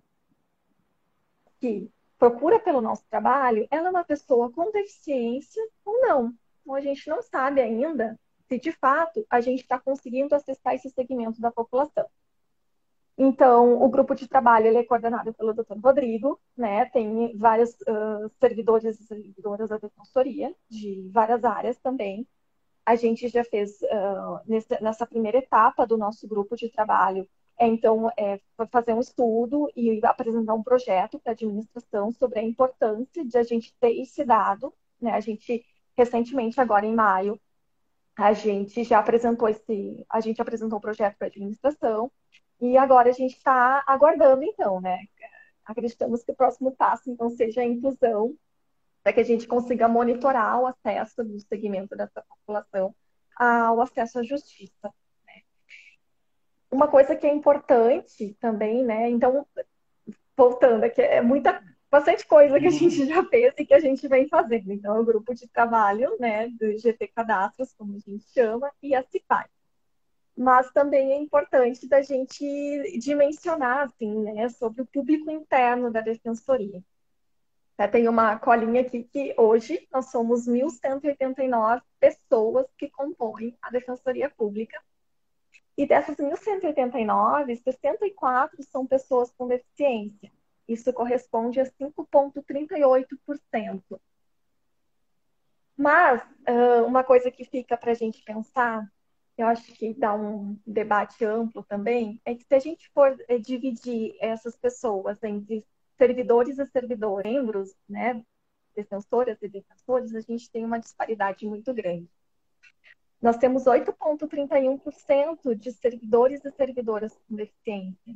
Speaker 3: que procura pelo nosso trabalho, ela é uma pessoa com deficiência ou não. Então, a gente não sabe ainda se, de fato, a gente está conseguindo acessar esse segmento da população. Então, o grupo de trabalho ele é coordenado pelo Dr. Rodrigo, né? Tem vários uh, servidores e servidoras da defensoria, de várias áreas também. A gente já fez uh, nessa primeira etapa do nosso grupo de trabalho é, então, é, fazer um estudo e apresentar um projeto para a administração sobre a importância de a gente ter esse dado. Né? A gente, recentemente, agora em maio, a gente já apresentou esse, a gente apresentou o projeto para a administração e agora a gente está aguardando, então, né? Acreditamos que o próximo passo, então, seja a inclusão, para que a gente consiga monitorar o acesso do segmento dessa população ao acesso à justiça uma coisa que é importante também, né? Então, voltando aqui, é muita, bastante coisa que a gente já fez e que a gente vem fazendo. Então, é o grupo de trabalho, né, do GT Cadastros, como a gente chama, e a CIPAI. Mas também é importante da gente dimensionar, assim, né, sobre o público interno da defensoria. É, tem uma colinha aqui que hoje nós somos 1.189 pessoas que compõem a Defensoria Pública e dessas 1.189, 64 são pessoas com deficiência. Isso corresponde a 5,38%. Mas, uma coisa que fica para a gente pensar, eu acho que dá um debate amplo também, é que se a gente for eh, dividir essas pessoas entre servidores e servidores, membros, né, defensoras e defensores, a gente tem uma disparidade muito grande. Nós temos 8,31% de servidores e servidoras com deficiência,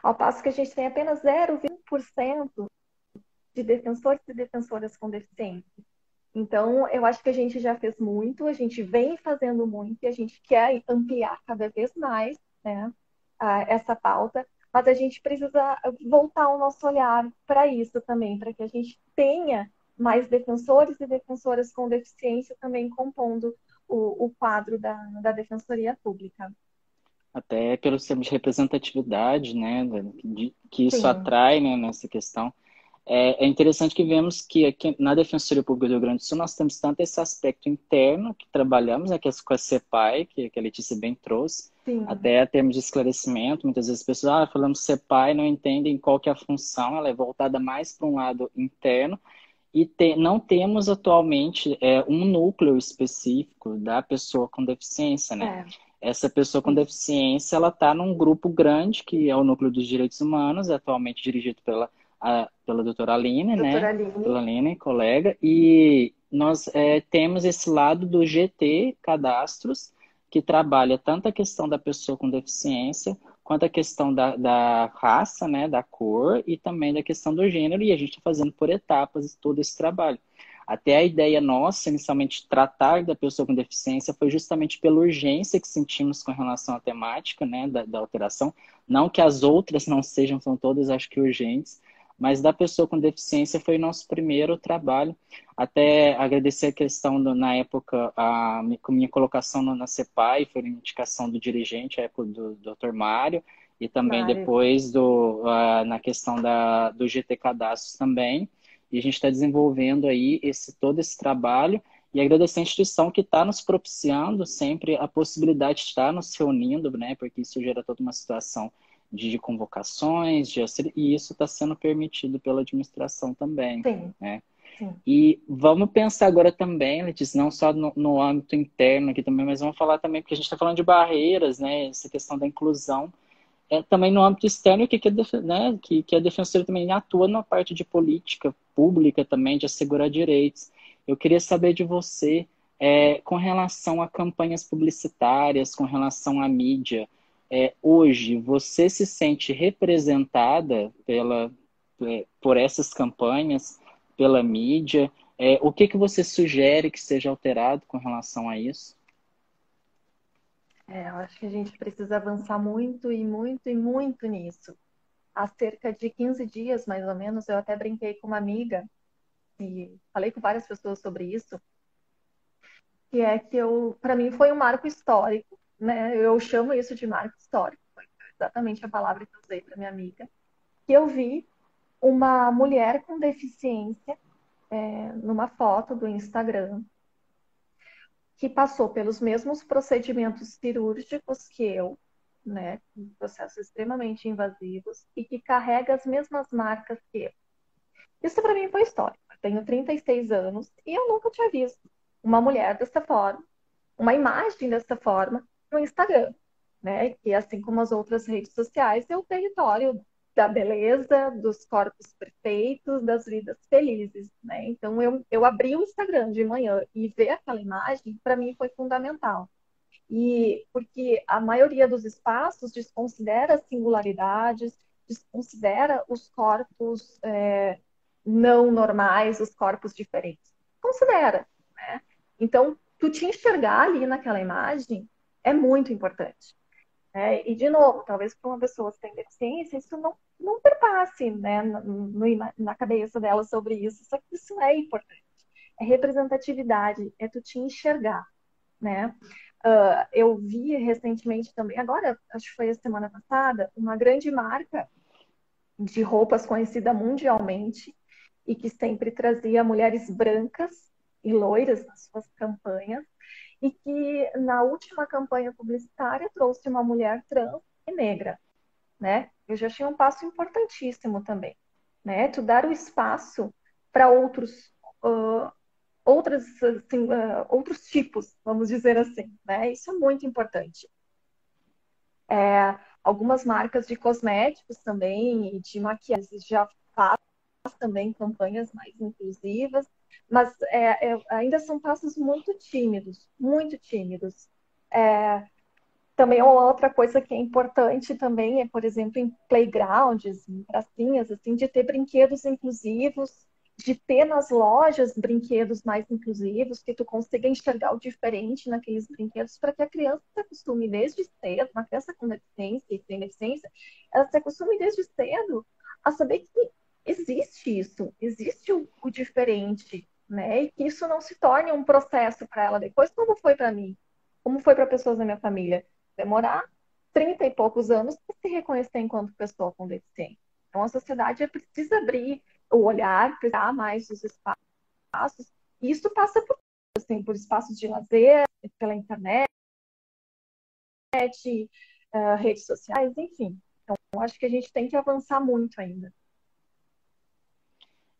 Speaker 3: ao passo que a gente tem apenas 0,1% de defensores e defensoras com deficiência. Então, eu acho que a gente já fez muito, a gente vem fazendo muito e a gente quer ampliar cada vez mais né, essa pauta, mas a gente precisa voltar o nosso olhar para isso também, para que a gente tenha mais defensores e defensoras com deficiência também compondo o, o quadro da, da Defensoria Pública.
Speaker 2: Até pelo sistema de representatividade, né, que isso Sim. atrai né, nessa questão. É, é, interessante que vemos que aqui na Defensoria Pública do Rio Grande do Sul nós temos tanto esse aspecto interno que trabalhamos, né, que é com a CEPAI, que, que a Letícia bem trouxe, Sim. até termos de esclarecimento. Muitas vezes as pessoas, ah, falamos CEPAI, não entendem qual que é a função, ela é voltada mais para um lado interno, e te, não temos atualmente é, um núcleo específico da pessoa com deficiência, né? É. Essa pessoa com deficiência, ela está num grupo grande, que é o Núcleo dos Direitos Humanos, atualmente dirigido pela, a, pela doutora Aline, né? doutora né? Aline. Pela Aline, colega. E nós é, temos esse lado do GT Cadastros, que trabalha tanto a questão da pessoa com deficiência, quanto a questão da, da raça, né, da cor e também da questão do gênero, e a gente está fazendo por etapas todo esse trabalho. Até a ideia nossa, inicialmente, tratar da pessoa com deficiência foi justamente pela urgência que sentimos com relação à temática né, da, da alteração. Não que as outras não sejam, são todas, acho que urgentes, mas da pessoa com deficiência foi nosso primeiro trabalho. Até agradecer a questão, do, na época, a, minha colocação na CEPAI, foi uma indicação do dirigente, a época do Dr. Mário, e também Mário. depois do, uh, na questão da, do GT Cadastros também. E a gente está desenvolvendo aí esse, todo esse trabalho e agradecer a instituição que está nos propiciando sempre a possibilidade de estar nos reunindo, né? Porque isso gera toda uma situação de convocações, de, e isso está sendo permitido pela administração também. Sim. Né? Sim. E vamos pensar agora também, Letícia, não só no, no, âmbito interno aqui também, mas vamos falar também, porque a gente está falando de barreiras, né? Essa questão da inclusão. É, também no âmbito externo, que, que, a, né, que, que a defensora também atua na parte de política pública também, de assegurar direitos. Eu queria saber de você, é, com relação a campanhas publicitárias, com relação à mídia, é, hoje você se sente representada pela, é, por essas campanhas, pela mídia? É, o que, que você sugere que seja alterado com relação a isso?
Speaker 3: É, eu acho que a gente precisa avançar muito e muito e muito nisso. Há cerca de 15 dias, mais ou menos, eu até brinquei com uma amiga e falei com várias pessoas sobre isso, que é que eu, para mim, foi um marco histórico né? Eu chamo isso de marco histórico, exatamente a palavra que eu usei para minha amiga, que eu vi uma mulher com deficiência é, numa foto do Instagram que passou pelos mesmos procedimentos cirúrgicos que eu, né, processos extremamente invasivos e que carrega as mesmas marcas que eu. Isso para mim foi histórico. Eu tenho 36 anos e eu nunca tinha visto uma mulher dessa forma uma imagem dessa forma no Instagram, né? Que assim como as outras redes sociais, é o território da beleza, dos corpos perfeitos, das vidas felizes, né? Então eu, eu abri o Instagram de manhã e ver aquela imagem para mim foi fundamental. E porque a maioria dos espaços desconsidera singularidades, desconsidera os corpos é, não normais, os corpos diferentes. Considera, né? Então, tu te enxergar ali naquela imagem é muito importante. Né? E, de novo, talvez para uma pessoa que tem deficiência, isso não, não perpasse né, no, na cabeça dela sobre isso. Só que isso é importante. É representatividade, é tu te enxergar. Né? Uh, eu vi recentemente também, agora, acho que foi a semana passada, uma grande marca de roupas conhecida mundialmente e que sempre trazia mulheres brancas e loiras nas suas campanhas, e que na última campanha publicitária trouxe uma mulher trans e negra, né? Eu já achei um passo importantíssimo também, né? Tu dar o espaço para outros uh, outras assim, uh, outros tipos, vamos dizer assim, né? Isso é muito importante. É, algumas marcas de cosméticos também e de maquiagem já fazem também campanhas mais inclusivas mas é, é, ainda são passos muito tímidos, muito tímidos. É, também uma outra coisa que é importante também é, por exemplo, em playgrounds, em pracinhas, assim, de ter brinquedos inclusivos, de ter nas lojas brinquedos mais inclusivos, que tu consiga enxergar o diferente naqueles brinquedos, para que a criança se acostume desde cedo, uma criança com deficiência e sem deficiência, ela se acostume desde cedo a saber que existe isso, existe o, o diferente, né? E que isso não se torne um processo para ela depois, como foi para mim, como foi para pessoas da minha família. Demorar 30 e poucos anos para se reconhecer enquanto pessoa com deficiência. Então, a sociedade precisa abrir o olhar, precisar mais dos espaços. E isso passa por, assim, por espaços de lazer, pela internet, uh, redes sociais, enfim. Então, acho que a gente tem que avançar muito ainda.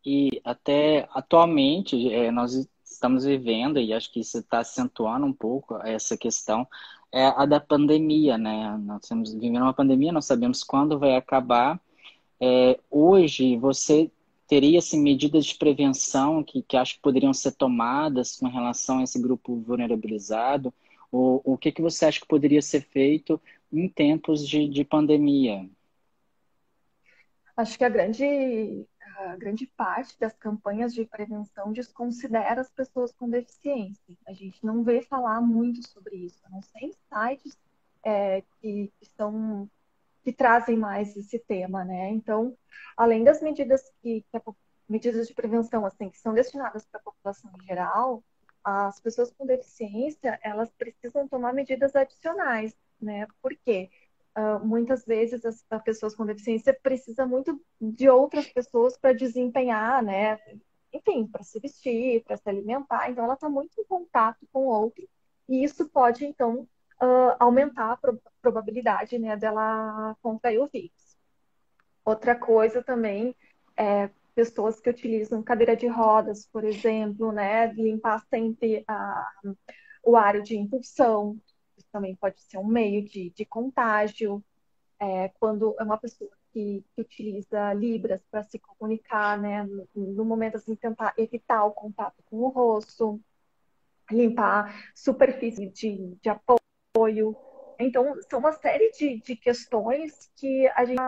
Speaker 2: E até atualmente é, nós estamos vivendo, e acho que isso está acentuando um pouco essa questão, é a da pandemia, né? Nós estamos vivendo uma pandemia, não sabemos quando vai acabar. É, hoje, você teria assim, medidas de prevenção que, que acho que poderiam ser tomadas com relação a esse grupo vulnerabilizado? Ou o que, que você acha que poderia ser feito em tempos de, de pandemia?
Speaker 3: Acho que a grande grande parte das campanhas de prevenção desconsidera as pessoas com deficiência. A gente não vê falar muito sobre isso. Não sei sites é, que, que são que trazem mais esse tema, né? Então, além das medidas que, que a, medidas de prevenção assim que são destinadas para a população em geral, as pessoas com deficiência elas precisam tomar medidas adicionais, né? Por quê? Uh, muitas vezes as, as, pessoas com deficiência precisam muito de outras pessoas para desempenhar, né? Enfim, para se vestir, para se alimentar. Então, ela está muito em contato com o outro e isso pode, então, uh, aumentar a pro probabilidade né, dela contrair o vírus. Outra coisa também é pessoas que utilizam cadeira de rodas, por exemplo, né, limpar sempre a, o área de impulsão, também pode ser um meio de, de contágio, é, quando é uma pessoa que, que utiliza Libras para se comunicar, né? No, no, momento assim, tentar evitar o contato com o rosto, limpar superfície de, de apoio. Então, são uma série de, de questões que a gente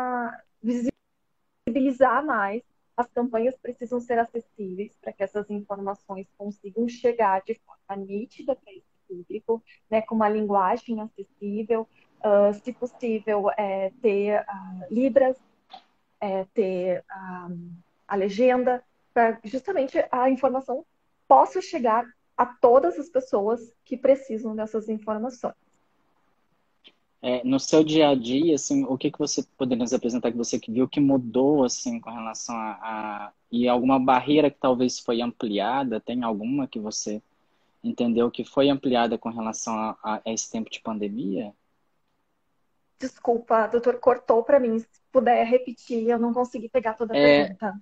Speaker 3: visibilizar mais. As campanhas precisam ser acessíveis para que essas informações consigam chegar de forma nítida para esse público, né, com uma linguagem acessível, uh, se possível, é, ter uh, libras, é, ter uh, a legenda, para justamente a informação possa chegar a todas as pessoas que precisam dessas informações.
Speaker 2: É, no seu dia a dia, assim, o que, que você poderia nos apresentar que você viu que mudou, assim, com relação a, a... E alguma barreira que talvez foi ampliada? Tem alguma que você entendeu que foi ampliada com relação a, a esse tempo de pandemia?
Speaker 3: Desculpa, doutor, cortou para mim. Se puder repetir, eu não consegui pegar toda a é, pergunta.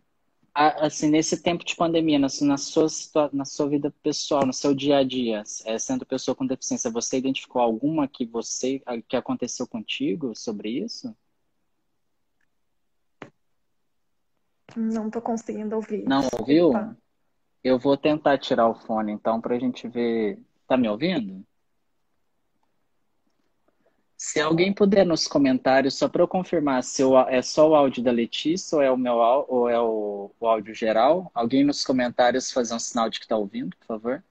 Speaker 2: assim, nesse tempo de pandemia, na, na, sua, na sua vida pessoal, no seu dia a dia, é, sendo pessoa com deficiência, você identificou alguma que você que aconteceu contigo sobre isso?
Speaker 3: Não estou conseguindo ouvir.
Speaker 2: Não ouviu? Eu vou tentar tirar o fone, então, para a gente ver. Tá me ouvindo? Se alguém puder nos comentários, só para eu confirmar se é só o áudio da Letícia ou é o meu ou é o, o áudio geral, alguém nos comentários fazer um sinal de que está ouvindo, por favor.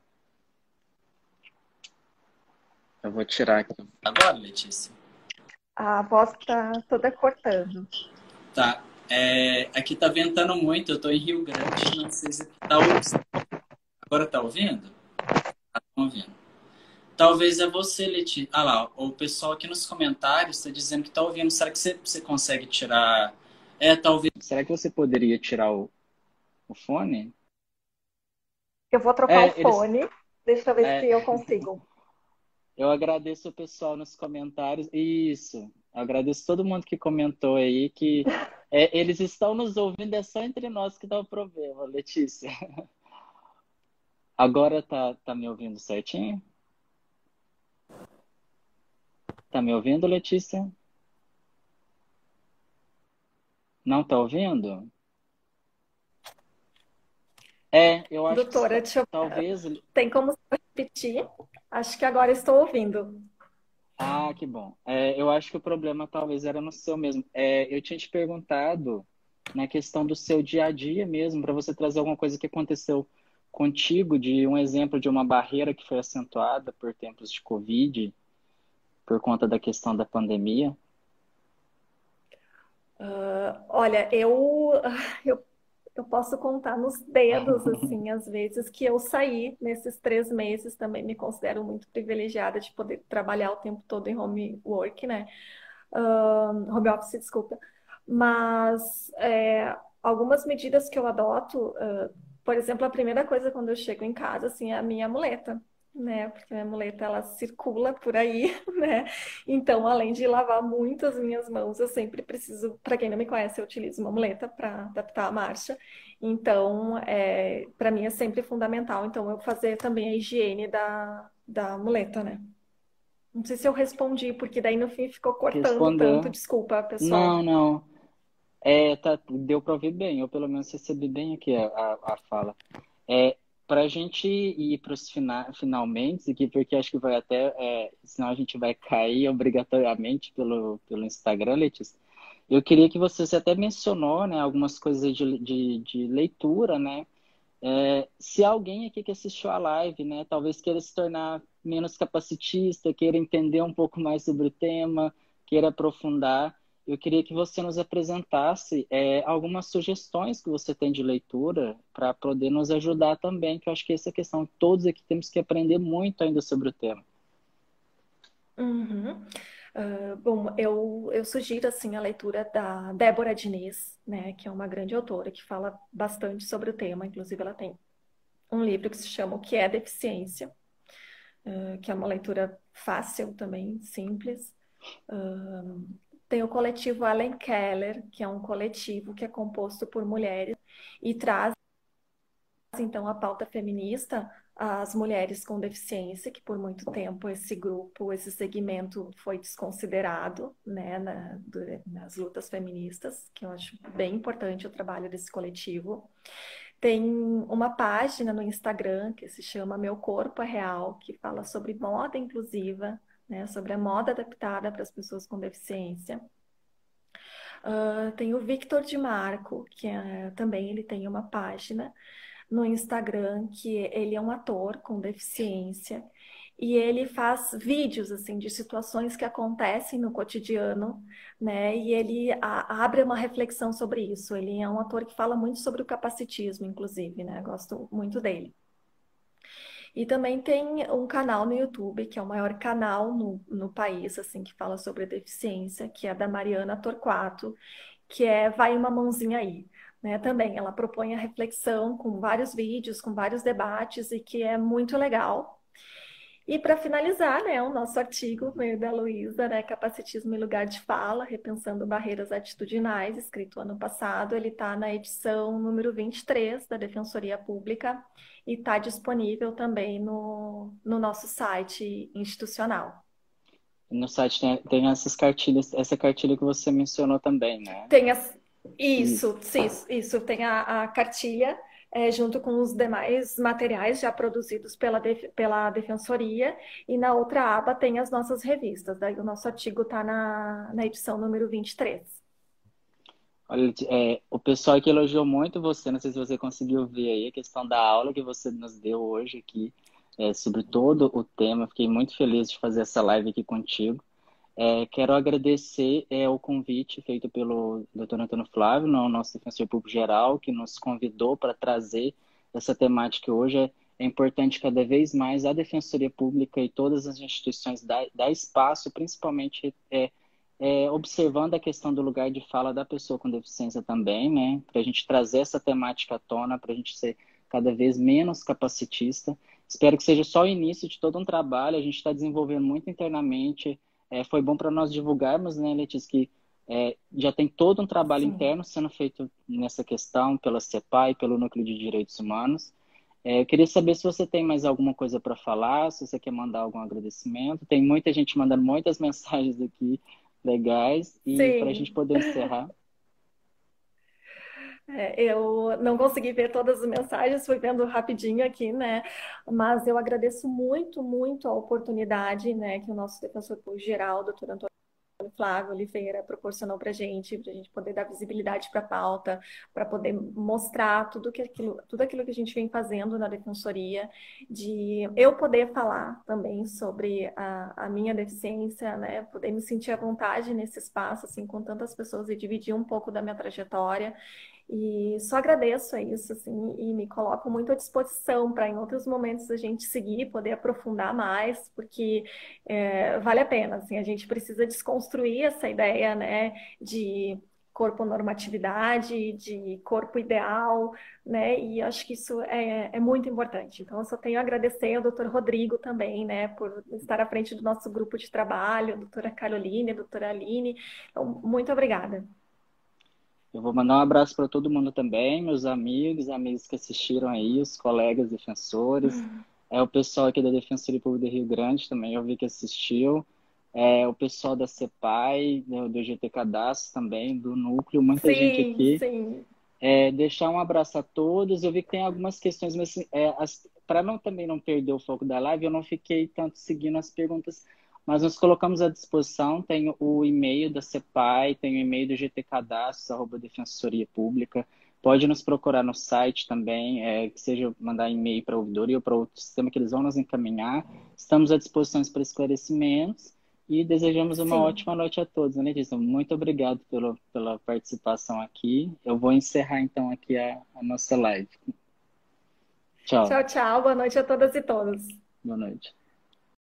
Speaker 2: Eu vou tirar aqui. Agora, Letícia.
Speaker 3: A voz está toda cortando.
Speaker 2: Tá. É, aqui tá ventando muito, eu tô em Rio Grande, não sei se tá ouvindo. Agora tá ouvindo? Tá ouvindo. Talvez é você, Letícia. Ah lá, o pessoal aqui nos comentários está dizendo que está ouvindo. Será que você, você consegue tirar? É, talvez. Será que você poderia tirar o, o fone?
Speaker 3: Eu vou trocar é, o fone. Eles... Deixa eu ver é... se eu consigo.
Speaker 2: Eu agradeço o pessoal nos comentários. Isso. Eu agradeço todo mundo que comentou aí que é, eles estão nos ouvindo, é só entre nós que dá o problema, Letícia. Agora tá, tá me ouvindo certinho? Tá me ouvindo, Letícia? Não tá ouvindo? É, eu acho
Speaker 3: Doutora,
Speaker 2: que
Speaker 3: deixa eu...
Speaker 2: talvez.
Speaker 3: Tem como repetir? Acho que agora estou ouvindo.
Speaker 2: Ah, que bom. É, eu acho que o problema talvez era no seu mesmo. É, eu tinha te perguntado na questão do seu dia a dia mesmo, para você trazer alguma coisa que aconteceu contigo, de um exemplo de uma barreira que foi acentuada por tempos de Covid por conta da questão da pandemia?
Speaker 3: Uh, olha, eu, eu, eu posso contar nos dedos, assim, às vezes que eu saí nesses três meses, também me considero muito privilegiada de poder trabalhar o tempo todo em home work, né? Uh, home office, desculpa. Mas é, algumas medidas que eu adoto, uh, por exemplo, a primeira coisa quando eu chego em casa, assim, é a minha muleta né? Porque a minha muleta ela circula por aí, né? Então, além de lavar muito as minhas mãos, eu sempre preciso, para quem não me conhece, eu utilizo uma muleta para adaptar a marcha. Então, é, para mim é sempre fundamental, então eu fazer também a higiene da, da muleta, né? Não sei se eu respondi, porque daí no fim ficou cortando Respondeu. tanto, desculpa, pessoal.
Speaker 2: Não, não. É, tá, deu para ouvir bem, eu pelo menos recebi bem aqui a, a, a fala. É, para a gente ir para os fina finalmente aqui, porque acho que vai até, é, senão a gente vai cair obrigatoriamente pelo, pelo Instagram, Letícia. Eu queria que você, até mencionou, né, algumas coisas de, de, de leitura, né? É, se alguém aqui que assistiu a live, né, talvez queira se tornar menos capacitista, queira entender um pouco mais sobre o tema, queira aprofundar, eu queria que você nos apresentasse é, algumas sugestões que você tem de leitura para poder nos ajudar também, que eu acho que essa é questão. Todos aqui temos que aprender muito ainda sobre o tema.
Speaker 3: Uhum. Uh, bom, eu, eu sugiro assim a leitura da Débora Diniz, né, que é uma grande autora que fala bastante sobre o tema. Inclusive, ela tem um livro que se chama O que é Deficiência, uh, que é uma leitura fácil também, simples. Uh, tem o coletivo Ellen Keller, que é um coletivo que é composto por mulheres e traz então a pauta feminista às mulheres com deficiência, que por muito tempo esse grupo, esse segmento foi desconsiderado né, na, nas lutas feministas, que eu acho bem importante o trabalho desse coletivo. Tem uma página no Instagram que se chama Meu Corpo é Real, que fala sobre moda inclusiva, né, sobre a moda adaptada para as pessoas com deficiência. Uh, tem o Victor de Marco, que é, também ele tem uma página no Instagram que ele é um ator com deficiência e ele faz vídeos assim de situações que acontecem no cotidiano, né? E ele a, abre uma reflexão sobre isso. Ele é um ator que fala muito sobre o capacitismo, inclusive, né? Gosto muito dele. E também tem um canal no YouTube, que é o maior canal no, no país, assim, que fala sobre deficiência, que é da Mariana Torquato, que é Vai Uma Mãozinha Aí. Né, também ela propõe a reflexão com vários vídeos, com vários debates e que é muito legal. E para finalizar, né, o nosso artigo veio da Luísa, né, Capacitismo e Lugar de Fala, Repensando Barreiras Atitudinais, escrito ano passado. Ele está na edição número 23 da Defensoria Pública e está disponível também no, no nosso site institucional.
Speaker 2: No site tem, tem essas cartilhas, essa cartilha que você mencionou também, né?
Speaker 3: Tem as, isso, isso, isso, tem a, a cartilha é, junto com os demais materiais já produzidos pela, pela Defensoria, e na outra aba tem as nossas revistas. Daí o nosso artigo está na, na edição número 23.
Speaker 2: Olha, é, o pessoal que elogiou muito você, não sei se você conseguiu ver aí a questão da aula que você nos deu hoje aqui, é, sobre todo o tema. Fiquei muito feliz de fazer essa live aqui contigo. É, quero agradecer é, o convite feito pelo Dr. Antônio Flávio, no nosso defensor público geral, que nos convidou para trazer essa temática hoje. É, é, importante cada vez mais a Defensoria Pública e todas as instituições dar, dar espaço, principalmente é, é, observando a questão do lugar de fala da pessoa com deficiência também, né? Para a gente trazer essa temática à tona, para a gente ser cada vez menos capacitista. Espero que seja só o início de todo um trabalho. A gente está desenvolvendo muito internamente é, foi bom para nós divulgarmos, né, Letícia, que é, já tem todo um trabalho Sim. interno sendo feito nessa questão pela CEPAI, pelo Núcleo de Direitos Humanos. É, eu queria saber se você tem mais alguma coisa para falar, se você quer mandar algum agradecimento. Tem muita gente mandando muitas mensagens aqui legais e para a gente poder encerrar.
Speaker 3: É, eu não consegui ver todas as mensagens, fui vendo rapidinho aqui, né? Mas eu agradeço muito, muito a oportunidade, né, que o nosso defensor geral, doutor Antônio Flávio Oliveira proporcionou para gente, para a gente poder dar visibilidade para a pauta, para poder mostrar tudo, que aquilo, tudo aquilo que a gente vem fazendo na defensoria, de eu poder falar também sobre a, a minha deficiência, né, poder me sentir à vontade nesse espaço, assim, com tantas pessoas e dividir um pouco da minha trajetória. E só agradeço a isso, assim, e me coloco muito à disposição para em outros momentos a gente seguir, poder aprofundar mais, porque é, vale a pena, assim, a gente precisa desconstruir essa ideia, né, de corpo normatividade, de corpo ideal, né? E acho que isso é, é muito importante. Então, eu só tenho a agradecer ao doutor Rodrigo também, né, por estar à frente do nosso grupo de trabalho, doutora Caroline, doutora Aline. Então, muito obrigada.
Speaker 2: Eu vou mandar um abraço para todo mundo também, meus amigos, amigos que assistiram aí, os colegas defensores. Uhum. É o pessoal aqui da Defensoria Pública do Rio Grande também, eu vi que assistiu. É, o pessoal da CEPAI, do, GT Cadastro também, do Núcleo, muita sim, gente aqui. Sim. É, deixar um abraço a todos. Eu vi que tem algumas questões, mas é, para não também não perder o foco da live, eu não fiquei tanto seguindo as perguntas mas nós colocamos à disposição, tem o e-mail da CEPAI, tem o e-mail do GT Cadastros, arroba Defensoria Pública. Pode nos procurar no site também, é, que seja mandar e-mail para a ouvidoria ou para outro sistema que eles vão nos encaminhar. Estamos à disposição para esclarecimentos e desejamos uma Sim. ótima noite a todos, né, Letícia? Muito obrigado pelo, pela participação aqui. Eu vou encerrar então aqui a, a nossa live.
Speaker 3: Tchau. Tchau, tchau. Boa noite a todas e todos.
Speaker 2: Boa noite.